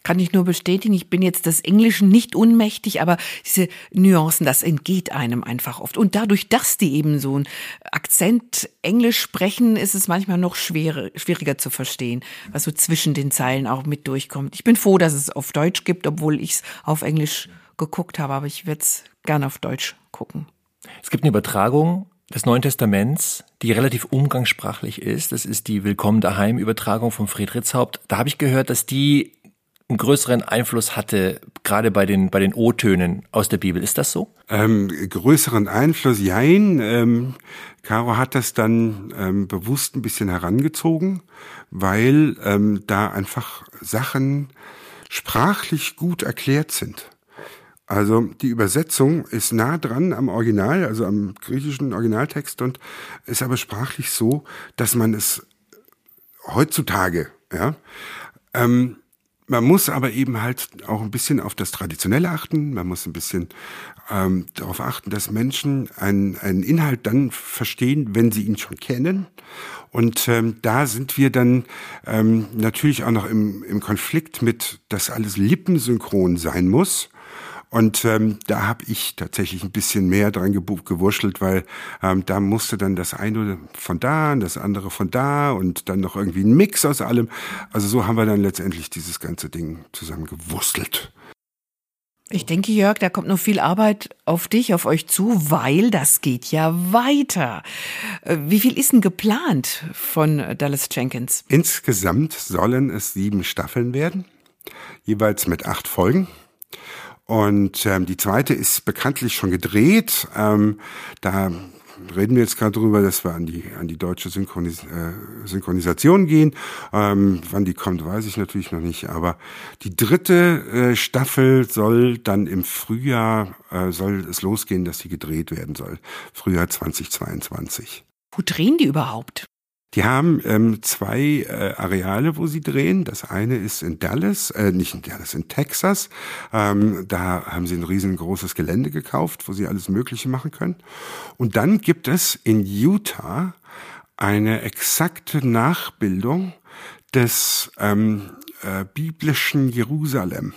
Kann ich nur bestätigen, ich bin jetzt des Englischen nicht unmächtig, aber diese Nuancen, das entgeht einem einfach oft. Und dadurch, dass die eben so ein Akzent Englisch sprechen, ist es manchmal noch schwerer, schwieriger zu verstehen, was so zwischen den Zeilen auch mit durchkommt. Ich bin froh, dass es auf Deutsch gibt, obwohl ich es auf Englisch geguckt habe, aber ich werde es gerne auf Deutsch gucken. Es gibt eine Übertragung des Neuen Testaments, die relativ umgangssprachlich ist. Das ist die Willkommen daheim Übertragung von Friedrichshaupt. Da habe ich gehört, dass die einen größeren Einfluss hatte, gerade bei den, bei den O-Tönen aus der Bibel. Ist das so? Ähm, größeren Einfluss, jein. Ähm, Caro hat das dann ähm, bewusst ein bisschen herangezogen, weil ähm, da einfach Sachen sprachlich gut erklärt sind. Also die Übersetzung ist nah dran am Original, also am griechischen Originaltext und ist aber sprachlich so, dass man es heutzutage, ja, ähm, man muss aber eben halt auch ein bisschen auf das Traditionelle achten. Man muss ein bisschen ähm, darauf achten, dass Menschen einen, einen Inhalt dann verstehen, wenn sie ihn schon kennen. Und ähm, da sind wir dann ähm, natürlich auch noch im, im Konflikt mit, dass alles lippensynchron sein muss. Und ähm, da habe ich tatsächlich ein bisschen mehr dran gewurschtelt, weil ähm, da musste dann das eine von da und das andere von da und dann noch irgendwie ein Mix aus allem. Also so haben wir dann letztendlich dieses ganze Ding zusammen gewurstelt. Ich denke, Jörg, da kommt noch viel Arbeit auf dich, auf euch zu, weil das geht ja weiter. Äh, wie viel ist denn geplant von Dallas Jenkins? Insgesamt sollen es sieben Staffeln werden, jeweils mit acht Folgen. Und ähm, die zweite ist bekanntlich schon gedreht. Ähm, da reden wir jetzt gerade drüber, dass wir an die an die deutsche Synchronis äh, Synchronisation gehen. Ähm, wann die kommt, weiß ich natürlich noch nicht. Aber die dritte äh, Staffel soll dann im Frühjahr äh, soll es losgehen, dass sie gedreht werden soll. Frühjahr 2022. Wo drehen die überhaupt? Die haben ähm, zwei äh, Areale, wo sie drehen. Das eine ist in Dallas, äh, nicht in Dallas, in Texas. Ähm, da haben sie ein riesengroßes Gelände gekauft, wo sie alles Mögliche machen können. Und dann gibt es in Utah eine exakte Nachbildung des ähm, äh, biblischen Jerusalem.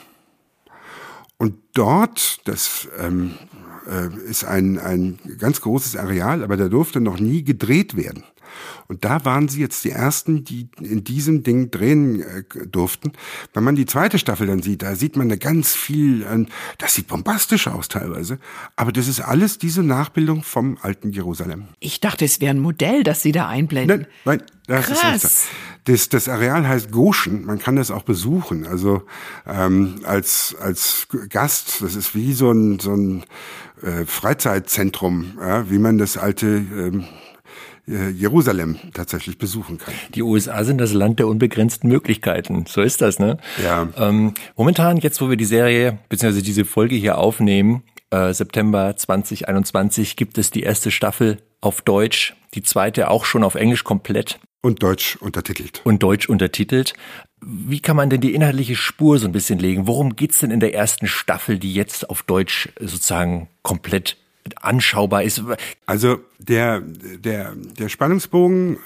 Und dort, das ähm, äh, ist ein, ein ganz großes Areal, aber da durfte noch nie gedreht werden. Und da waren sie jetzt die ersten, die in diesem Ding drehen äh, durften. Wenn man die zweite Staffel dann sieht, da sieht man da ganz viel, äh, das sieht bombastisch aus teilweise. Aber das ist alles diese Nachbildung vom alten Jerusalem. Ich dachte, es wäre ein Modell, das Sie da einblenden. Nein, nein, das Krass. ist. Das, das Areal heißt Goshen. Man kann das auch besuchen. Also ähm, als als Gast. Das ist wie so ein so ein äh, Freizeitzentrum, ja, wie man das alte ähm, äh, Jerusalem tatsächlich besuchen kann. Die USA sind das Land der unbegrenzten Möglichkeiten. So ist das, ne? Ja. Ähm, momentan, jetzt wo wir die Serie bzw. diese Folge hier aufnehmen, äh, September 2021, gibt es die erste Staffel auf Deutsch, die zweite auch schon auf Englisch komplett Und Deutsch untertitelt. und Deutsch untertitelt. Wie kann man denn die inhaltliche Spur so ein bisschen legen? Worum geht's denn in der ersten Staffel, die jetzt auf Deutsch sozusagen komplett anschaubar ist? Also der, der, der Spannungsbogen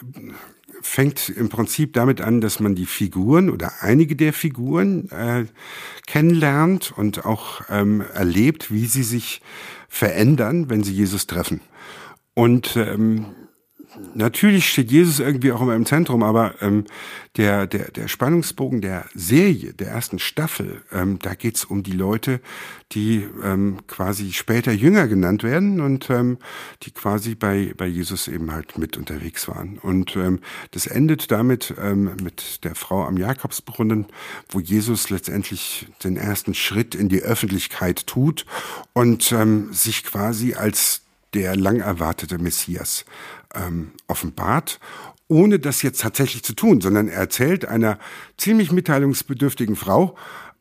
fängt im Prinzip damit an, dass man die Figuren oder einige der Figuren äh, kennenlernt und auch ähm, erlebt, wie sie sich verändern, wenn sie Jesus treffen. Und ähm, natürlich steht Jesus irgendwie auch immer im Zentrum, aber ähm, der, der, der Spannungsbogen der Serie, der ersten Staffel, ähm, da geht's um die Leute, die ähm, quasi später Jünger genannt werden und ähm, die quasi bei, bei Jesus eben halt mit unterwegs waren. Und ähm, das endet damit ähm, mit der Frau am Jakobsbrunnen, wo Jesus letztendlich den ersten Schritt in die Öffentlichkeit tut und ähm, sich quasi als der lang erwartete Messias ähm, offenbart, ohne das jetzt tatsächlich zu tun, sondern er erzählt einer ziemlich mitteilungsbedürftigen Frau,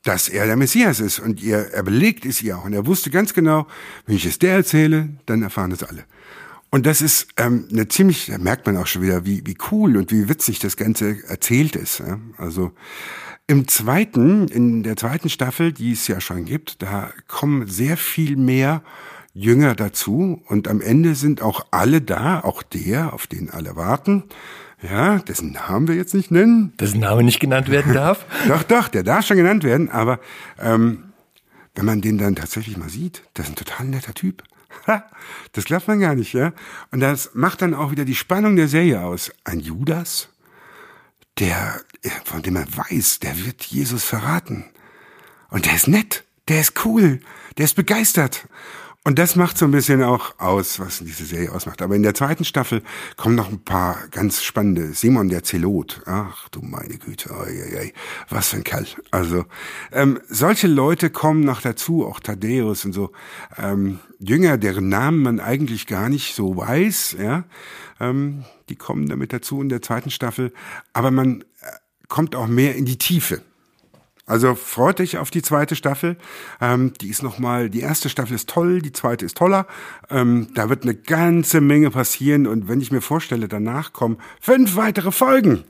dass er der Messias ist und ihr, er belegt es ihr auch. Und er wusste ganz genau, wenn ich es der erzähle, dann erfahren es alle. Und das ist ähm, eine ziemlich, da merkt man auch schon wieder, wie, wie cool und wie witzig das Ganze erzählt ist. Ja? Also im zweiten, in der zweiten Staffel, die es ja schon gibt, da kommen sehr viel mehr Jünger dazu und am Ende sind auch alle da, auch der, auf den alle warten. Ja, dessen Namen wir jetzt nicht nennen. Dessen Name nicht genannt werden darf? Doch, doch, der darf schon genannt werden, aber ähm, wenn man den dann tatsächlich mal sieht, das ist ein total netter Typ. Ha, das glaubt man gar nicht, ja. Und das macht dann auch wieder die Spannung der Serie aus. Ein Judas, der, von dem man weiß, der wird Jesus verraten. Und der ist nett, der ist cool, der ist begeistert. Und das macht so ein bisschen auch aus, was diese Serie ausmacht. Aber in der zweiten Staffel kommen noch ein paar ganz spannende. Simon der Zelot. Ach du meine Güte, oi, oi. was für ein Kerl. Also ähm, solche Leute kommen noch dazu, auch Thaddäus und so. Ähm, Jünger, deren Namen man eigentlich gar nicht so weiß. Ja, ähm, Die kommen damit dazu in der zweiten Staffel. Aber man äh, kommt auch mehr in die Tiefe. Also freut dich auf die zweite Staffel. Ähm, die ist noch mal, die erste Staffel ist toll, die zweite ist toller. Ähm, da wird eine ganze Menge passieren und wenn ich mir vorstelle, danach kommen fünf weitere Folgen.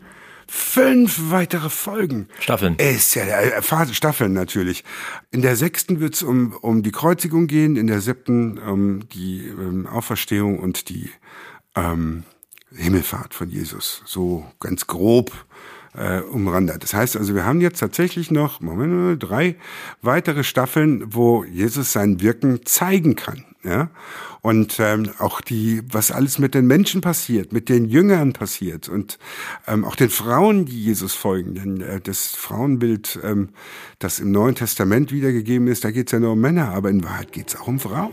Fünf weitere Folgen. Staffeln. Ist ja äh, Phase Staffeln natürlich. In der sechsten wird's um um die Kreuzigung gehen, in der siebten um die ähm, Auferstehung und die ähm, Himmelfahrt von Jesus. So ganz grob äh, umrandert. Das heißt also, wir haben jetzt tatsächlich noch Moment, drei weitere Staffeln, wo Jesus sein Wirken zeigen kann. Ja? Und ähm, auch die, was alles mit den Menschen passiert, mit den Jüngern passiert und ähm, auch den Frauen, die Jesus folgen. Denn äh, das Frauenbild, ähm, das im Neuen Testament wiedergegeben ist, da geht es ja nur um Männer, aber in Wahrheit geht es auch um Frauen.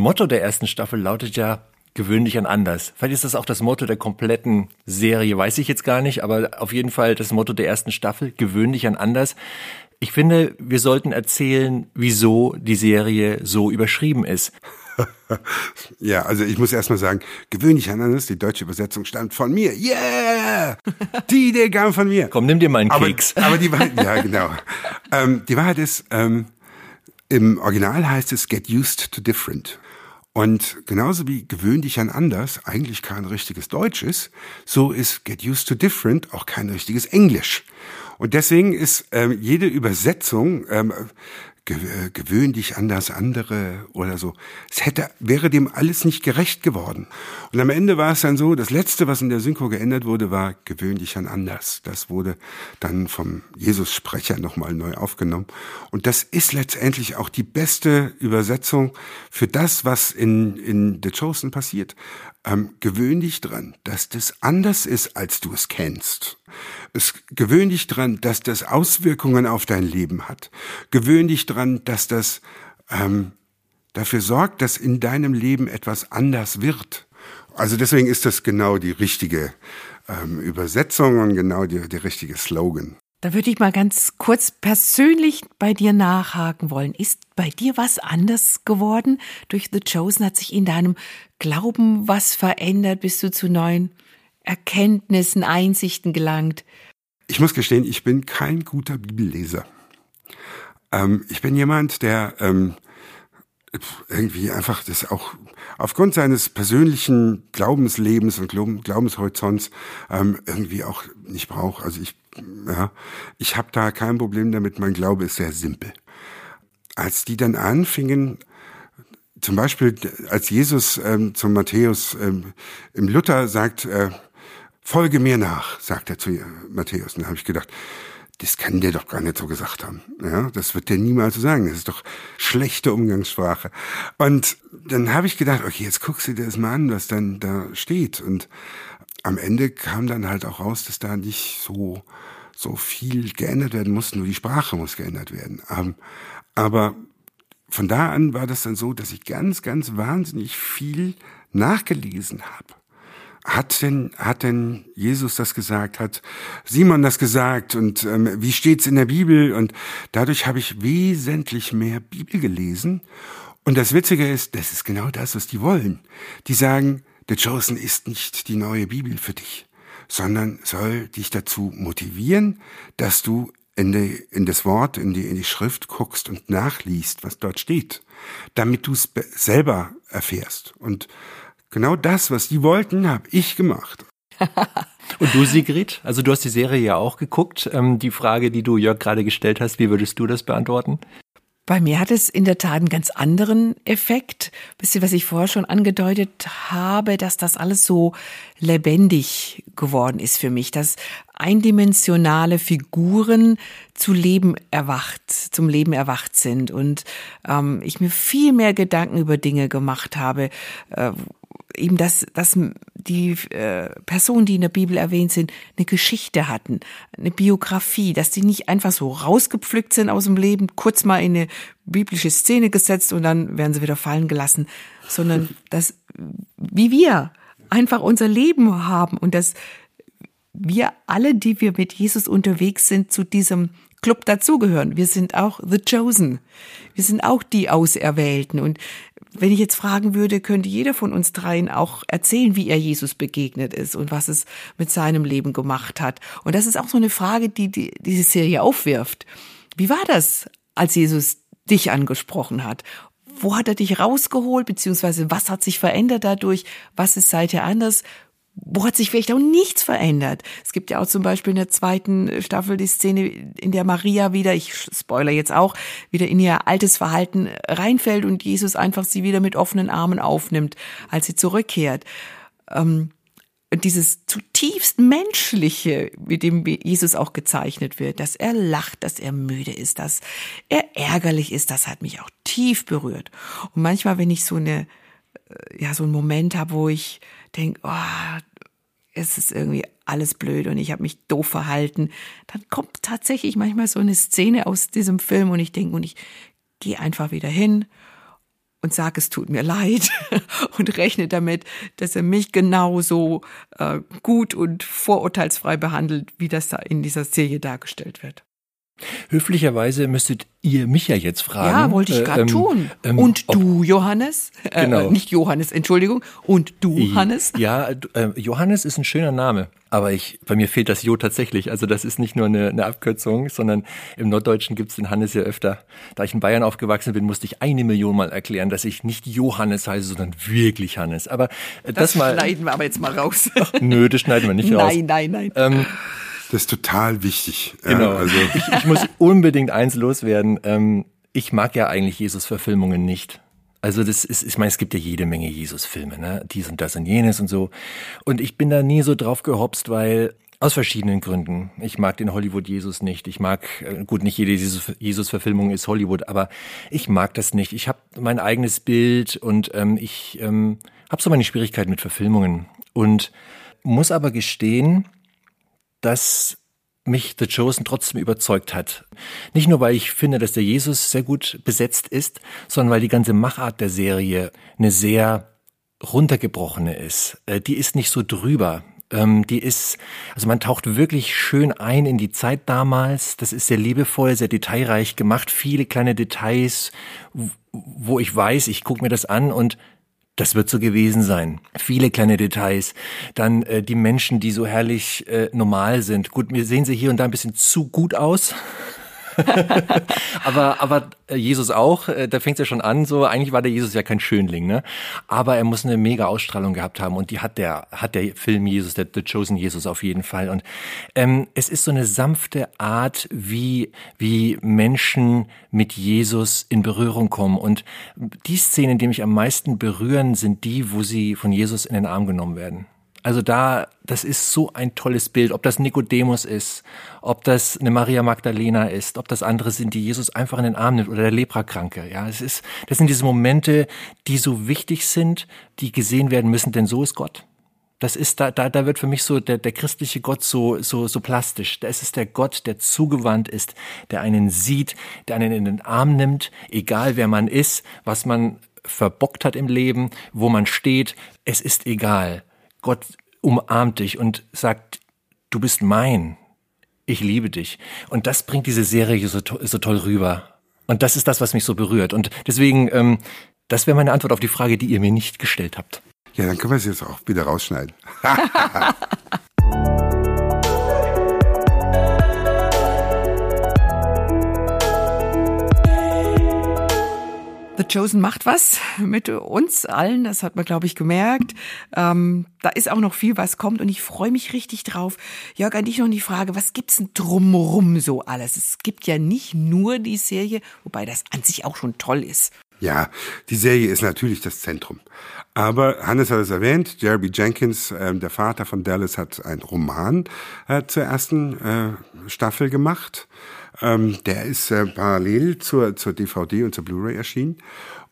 Motto der ersten Staffel lautet ja gewöhnlich an anders. Vielleicht ist das auch das Motto der kompletten Serie, weiß ich jetzt gar nicht, aber auf jeden Fall das Motto der ersten Staffel, gewöhnlich an anders. Ich finde, wir sollten erzählen, wieso die Serie so überschrieben ist. ja, also ich muss erstmal sagen, gewöhnlich an anders, die deutsche Übersetzung stammt von mir. Yeah! Die Idee kam von mir. Komm, nimm dir mal einen Keks. Aber, aber die Wahrheit, ja genau. ähm, die Wahrheit ist, ähm, im Original heißt es Get Used to Different. Und genauso wie gewöhn dich an anders eigentlich kein richtiges Deutsch ist, so ist Get Used to Different auch kein richtiges Englisch. Und deswegen ist ähm, jede Übersetzung ähm, äh, gewöhn dich an das andere oder so. Es hätte, wäre dem alles nicht gerecht geworden. Und am Ende war es dann so, das letzte, was in der Synchro geändert wurde, war gewöhn dich an anders. Das wurde dann vom Jesus-Sprecher nochmal neu aufgenommen. Und das ist letztendlich auch die beste Übersetzung für das, was in, in The Chosen passiert. Ähm, gewöhn dich dran, dass das anders ist, als du es kennst. Es, gewöhn dich dran, dass das Auswirkungen auf dein Leben hat. Gewöhn dich dran, dass das ähm, dafür sorgt, dass in deinem Leben etwas anders wird. Also deswegen ist das genau die richtige ähm, Übersetzung und genau der richtige Slogan. Da würde ich mal ganz kurz persönlich bei dir nachhaken wollen. Ist bei dir was anders geworden? Durch The Chosen hat sich in deinem Glauben was verändert? Bist du zu neuen Erkenntnissen, Einsichten gelangt? Ich muss gestehen, ich bin kein guter Bibelleser. Ähm, ich bin jemand, der ähm, irgendwie einfach das auch aufgrund seines persönlichen Glaubenslebens und Glaubenshorizonts ähm, irgendwie auch nicht braucht. Also ich, ja, ich habe da kein Problem damit. Mein Glaube ist sehr simpel. Als die dann anfingen, zum Beispiel, als Jesus ähm, zum Matthäus ähm, im Luther sagt, äh, folge mir nach, sagt er zu Matthäus. Und da habe ich gedacht, das kann der doch gar nicht so gesagt haben. Ja, das wird der niemals so sagen. Das ist doch schlechte Umgangssprache. Und dann habe ich gedacht, okay, jetzt guckst du dir das mal an, was dann da steht. Und am Ende kam dann halt auch raus, dass da nicht so so viel geändert werden muss, nur die Sprache muss geändert werden. Ähm, aber von da an war das dann so, dass ich ganz, ganz wahnsinnig viel nachgelesen habe. Hat denn, hat denn Jesus das gesagt? Hat Simon das gesagt? Und ähm, wie steht's in der Bibel? Und dadurch habe ich wesentlich mehr Bibel gelesen. Und das Witzige ist, das ist genau das, was die wollen. Die sagen, The Chosen ist nicht die neue Bibel für dich, sondern soll dich dazu motivieren, dass du in, die, in das Wort, in die, in die Schrift guckst und nachliest, was dort steht, damit du es selber erfährst. Und genau das, was die wollten, habe ich gemacht. und du, Sigrid? Also du hast die Serie ja auch geguckt. Ähm, die Frage, die du Jörg gerade gestellt hast, wie würdest du das beantworten? Bei mir hat es in der Tat einen ganz anderen Effekt. Bisschen, was ich vorher schon angedeutet habe, dass das alles so lebendig geworden ist für mich, dass eindimensionale Figuren zu Leben erwacht, zum Leben erwacht sind und ähm, ich mir viel mehr Gedanken über Dinge gemacht habe, äh, eben, dass, dass die äh, Personen, die in der Bibel erwähnt sind, eine Geschichte hatten, eine Biografie, dass die nicht einfach so rausgepflückt sind aus dem Leben, kurz mal in eine biblische Szene gesetzt und dann werden sie wieder fallen gelassen, sondern dass, wie wir einfach unser Leben haben und dass wir alle, die wir mit Jesus unterwegs sind, zu diesem Club dazugehören. Wir sind auch the chosen. Wir sind auch die Auserwählten. Und wenn ich jetzt fragen würde, könnte jeder von uns dreien auch erzählen, wie er Jesus begegnet ist und was es mit seinem Leben gemacht hat. Und das ist auch so eine Frage, die, die diese Serie aufwirft. Wie war das, als Jesus dich angesprochen hat? Wo hat er dich rausgeholt, beziehungsweise was hat sich verändert dadurch? Was ist seither anders? Wo hat sich vielleicht auch nichts verändert? Es gibt ja auch zum Beispiel in der zweiten Staffel die Szene, in der Maria wieder, ich spoiler jetzt auch, wieder in ihr altes Verhalten reinfällt und Jesus einfach sie wieder mit offenen Armen aufnimmt, als sie zurückkehrt. Ähm, dieses zutiefst menschliche, mit dem Jesus auch gezeichnet wird, dass er lacht, dass er müde ist, dass er ärgerlich ist, das hat mich auch tief berührt. Und manchmal, wenn ich so eine, äh, ja, so einen Moment habe, wo ich denke, oh, es ist irgendwie alles blöd und ich habe mich doof verhalten, dann kommt tatsächlich manchmal so eine Szene aus diesem Film und ich denke, und ich gehe einfach wieder hin und sag, es tut mir leid und rechne damit, dass er mich genauso äh, gut und vorurteilsfrei behandelt, wie das da in dieser Serie dargestellt wird. Höflicherweise müsstet ihr mich ja jetzt fragen. Ja, wollte ich gerade äh, ähm, tun. ähm, und du, Johannes? Äh, Genau. nicht Johannes, Entschuldigung. Und du, Hannes? Ja, äh, Johannes ist ein schöner Name, aber ich, bei mir fehlt das Jo tatsächlich. Also das ist nicht nur eine, eine Abkürzung, sondern im Norddeutschen gibt es den Hannes ja öfter. Da ich in Bayern aufgewachsen bin, musste ich eine Million Mal erklären, dass ich nicht Johannes heiße, sondern wirklich Hannes. Aber äh, das, Das, mal. schneiden wir aber jetzt mal raus. Nö, das schneiden wir nicht raus. nein, nein, nein. Ähm, Das ist total wichtig. Ja, Genau. also, ich, ich muss unbedingt eins loswerden. Ähm, ich mag ja eigentlich Jesus-Verfilmungen nicht. Also das ist, ich meine, es gibt ja jede Menge Jesus-Filme, ne? Dies und das und jenes und so. Und ich bin da nie so drauf gehopst, weil aus verschiedenen Gründen. Ich mag den Hollywood-Jesus nicht. Ich mag, äh, gut, nicht jede Jesus- Jesus-Verfilmung ist Hollywood, aber ich mag das nicht. Ich habe mein eigenes Bild und ähm, ich ähm, habe so meine Schwierigkeiten mit Verfilmungen. Und muss aber gestehen, dass mich The Chosen trotzdem überzeugt hat. Nicht nur, weil ich finde, dass der Jesus sehr gut besetzt ist, sondern weil die ganze Machart der Serie eine sehr runtergebrochene ist. Äh, Die ist nicht so drüber. Ähm, Die ist, also man taucht wirklich schön ein in die Zeit damals. Das ist sehr liebevoll, sehr detailreich gemacht. Viele kleine Details, wo ich weiß, ich gucke mir das an und das wird so gewesen sein. Viele kleine Details. Dann äh, die Menschen, die so herrlich äh, normal sind. Gut, mir sehen sie hier und da ein bisschen zu gut aus. aber aber äh, Jesus auch, äh, da fängt es ja schon an, so eigentlich war der Jesus ja kein Schönling, ne? Aber er muss eine mega Ausstrahlung gehabt haben und die hat der hat der Film Jesus, der The Chosen Jesus auf jeden Fall und ähm, es ist so eine sanfte Art, wie wie Menschen mit Jesus in Berührung kommen und die Szenen, die mich am meisten berühren, sind die, wo sie von Jesus in den Arm genommen werden. Also da, das ist so ein tolles Bild, ob das Nikodemus ist, ob das eine Maria Magdalena ist, ob das andere sind, die Jesus einfach in den Arm nimmt oder der Leprakranke. Ja, es ist, das sind diese Momente, die so wichtig sind, die gesehen werden müssen, denn so ist Gott. Das ist da, da, da wird für mich so der, der christliche Gott so, so, so plastisch. Da ist der Gott, der zugewandt ist, der einen sieht, der einen in den Arm nimmt, egal wer man ist, was man verbockt hat im Leben, wo man steht. Es ist egal. Gott umarmt dich und sagt, du bist mein. Ich liebe dich. Und das bringt diese Serie so, to so toll rüber. Und das ist das, was mich so berührt. Und deswegen, ähm, das wäre meine Antwort auf die Frage, die ihr mir nicht gestellt habt. ja, dann können wir es jetzt auch wieder rausschneiden. Chosen macht was mit uns allen, das hat man, glaube ich, gemerkt. Ähm, da ist auch noch viel, was kommt und ich freue mich richtig drauf. Jörg, an dich noch die Frage, was gibt's denn drumrum so alles? Es gibt ja nicht nur die Serie, wobei das an sich auch schon toll ist. Ja, die Serie ist natürlich das Zentrum. Aber Hannes hat es erwähnt, Jeremy Jenkins, ähm, der Vater von Dallas, hat einen Roman äh, zur ersten äh, Staffel gemacht. Ähm, der ist äh, parallel zur, zur DVD und zur Blu-ray erschienen.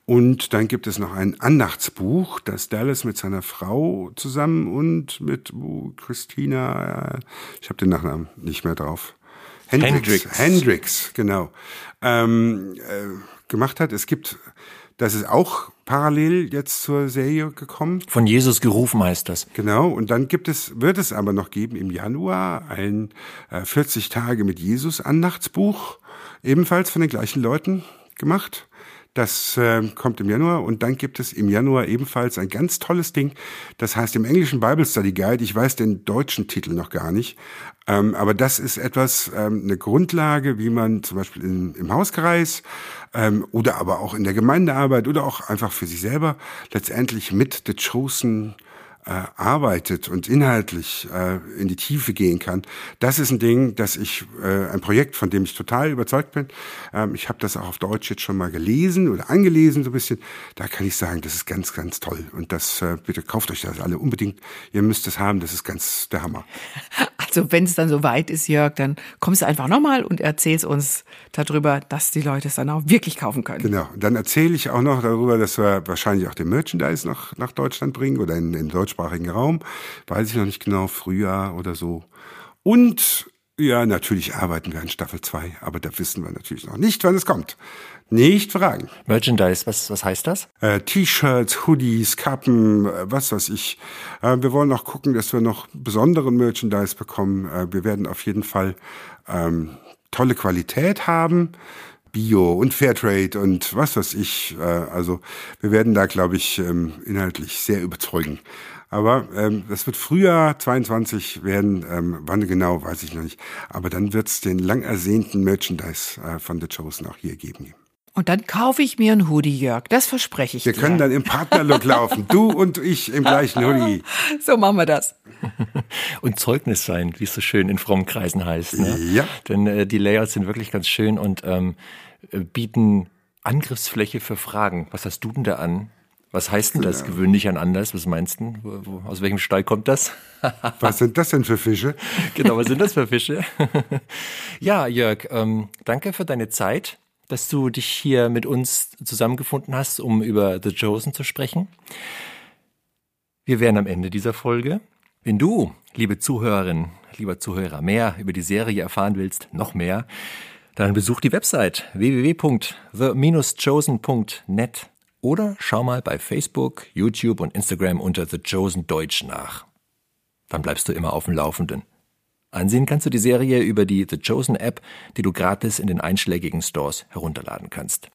Und dann gibt es noch ein Andachtsbuch, das Dallas mit seiner Frau zusammen und mit uh, Christina, äh, ich habe den Nachnamen nicht mehr drauf. Hendricks. Hendricks, genau. Ähm, äh, gemacht hat. Es gibt, das ist auch parallel jetzt zur Serie gekommen. Von Jesus gerufen heißt das. Genau, und dann gibt es, wird es aber noch geben im Januar ein äh, 40 Tage mit Jesus Andachtsbuch, ebenfalls von den gleichen Leuten gemacht. Das äh, kommt im Januar und dann gibt es im Januar ebenfalls ein ganz tolles Ding. Das heißt im englischen Bible Study Guide. Ich weiß den deutschen Titel noch gar nicht, ähm, aber das ist etwas ähm, eine Grundlage, wie man zum Beispiel in, im Hauskreis ähm, oder aber auch in der Gemeindearbeit oder auch einfach für sich selber letztendlich mit The Chosen arbeitet und inhaltlich äh, in die Tiefe gehen kann, das ist ein Ding, das ich, äh, ein Projekt, von dem ich total überzeugt bin. Ähm, ich habe das auch auf Deutsch jetzt schon mal gelesen oder angelesen so ein bisschen. Da kann ich sagen, das ist ganz, ganz toll. Und das, äh, bitte kauft euch das alle unbedingt. Ihr müsst es haben, das ist ganz der Hammer. Also wenn es dann so weit ist, Jörg, dann kommst du einfach nochmal und erzählst uns darüber, dass die Leute es dann auch wirklich kaufen können. Genau. Und dann erzähle ich auch noch darüber, dass wir wahrscheinlich auch den Merchandise noch nach Deutschland bringen oder in den deutschsprachigen Raum. Weiß ich noch nicht genau, Frühjahr oder so. Und Ja, natürlich arbeiten wir an Staffel 2, aber da wissen wir natürlich noch nicht, wann es kommt. Nicht fragen. Merchandise, was, was heißt das? Äh, T-Shirts, Hoodies, Kappen, äh, was weiß ich. Äh, wir wollen auch gucken, dass wir noch besonderen Merchandise bekommen. Äh, wir werden auf jeden Fall ähm, tolle Qualität haben. Bio und Fairtrade und was weiß ich. Äh, also wir werden da, glaube ich, ähm, inhaltlich sehr überzeugen. Aber ähm, das wird Frühjahr 22 werden, ähm, wann genau, weiß ich noch nicht. Aber dann wird es den lang ersehnten Merchandise äh, von The Chosen auch hier geben. Und dann kaufe ich mir ein Hoodie, Jörg. Das verspreche ich Wir dir. können dann im Partnerlook laufen. Du und ich im gleichen Hoodie. so machen wir das. Und Zeugnis sein, wie es so schön in frommen Kreisen heißt. Ne? Ja. Denn äh, die Layouts sind wirklich ganz schön und ähm, äh, bieten Angriffsfläche für Fragen. Was hast du denn da an? Was heißt denn das gewöhnlich an anders? Was meinst du? Wo, wo, aus welchem Stall kommt das? Was sind das denn für Fische? genau, was sind das für Fische? ja, Jörg, ähm, danke für deine Zeit, dass du dich hier mit uns zusammengefunden hast, um über The Chosen zu sprechen. Wir wären am Ende dieser Folge. Wenn du, liebe Zuhörerin, lieber Zuhörer, mehr über die Serie erfahren willst, noch mehr, dann besuch die Website www.the-chosen.net oder schau mal bei Facebook, YouTube und Instagram unter The Chosen Deutsch nach. Dann bleibst du immer auf dem Laufenden. Ansehen kannst du die Serie über die The Chosen App, die du gratis in den einschlägigen Stores herunterladen kannst.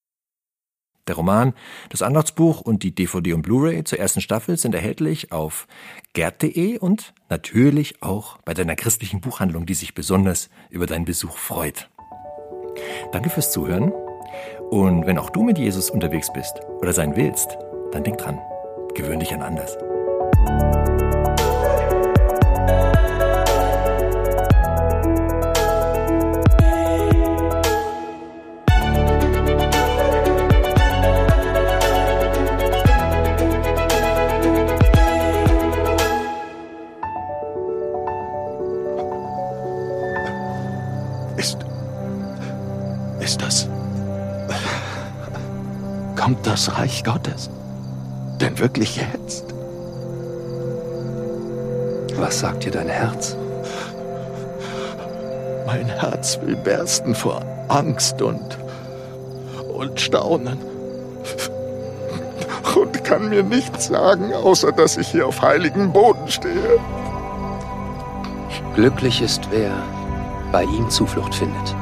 Der Roman, das Andachtsbuch und die DVD und Blu-ray zur ersten Staffel sind erhältlich auf gerd.de und natürlich auch bei deiner christlichen Buchhandlung, die sich besonders über deinen Besuch freut. Danke fürs Zuhören und wenn auch du mit Jesus unterwegs bist oder sein willst, dann denk dran, gewöhn dich an anders. Kommt das Reich Gottes? Denn wirklich jetzt? Was sagt dir dein Herz? Mein Herz will bersten vor Angst und. und Staunen. Und kann mir nichts sagen, außer dass ich hier auf heiligem Boden stehe. Glücklich ist wer bei ihm Zuflucht findet.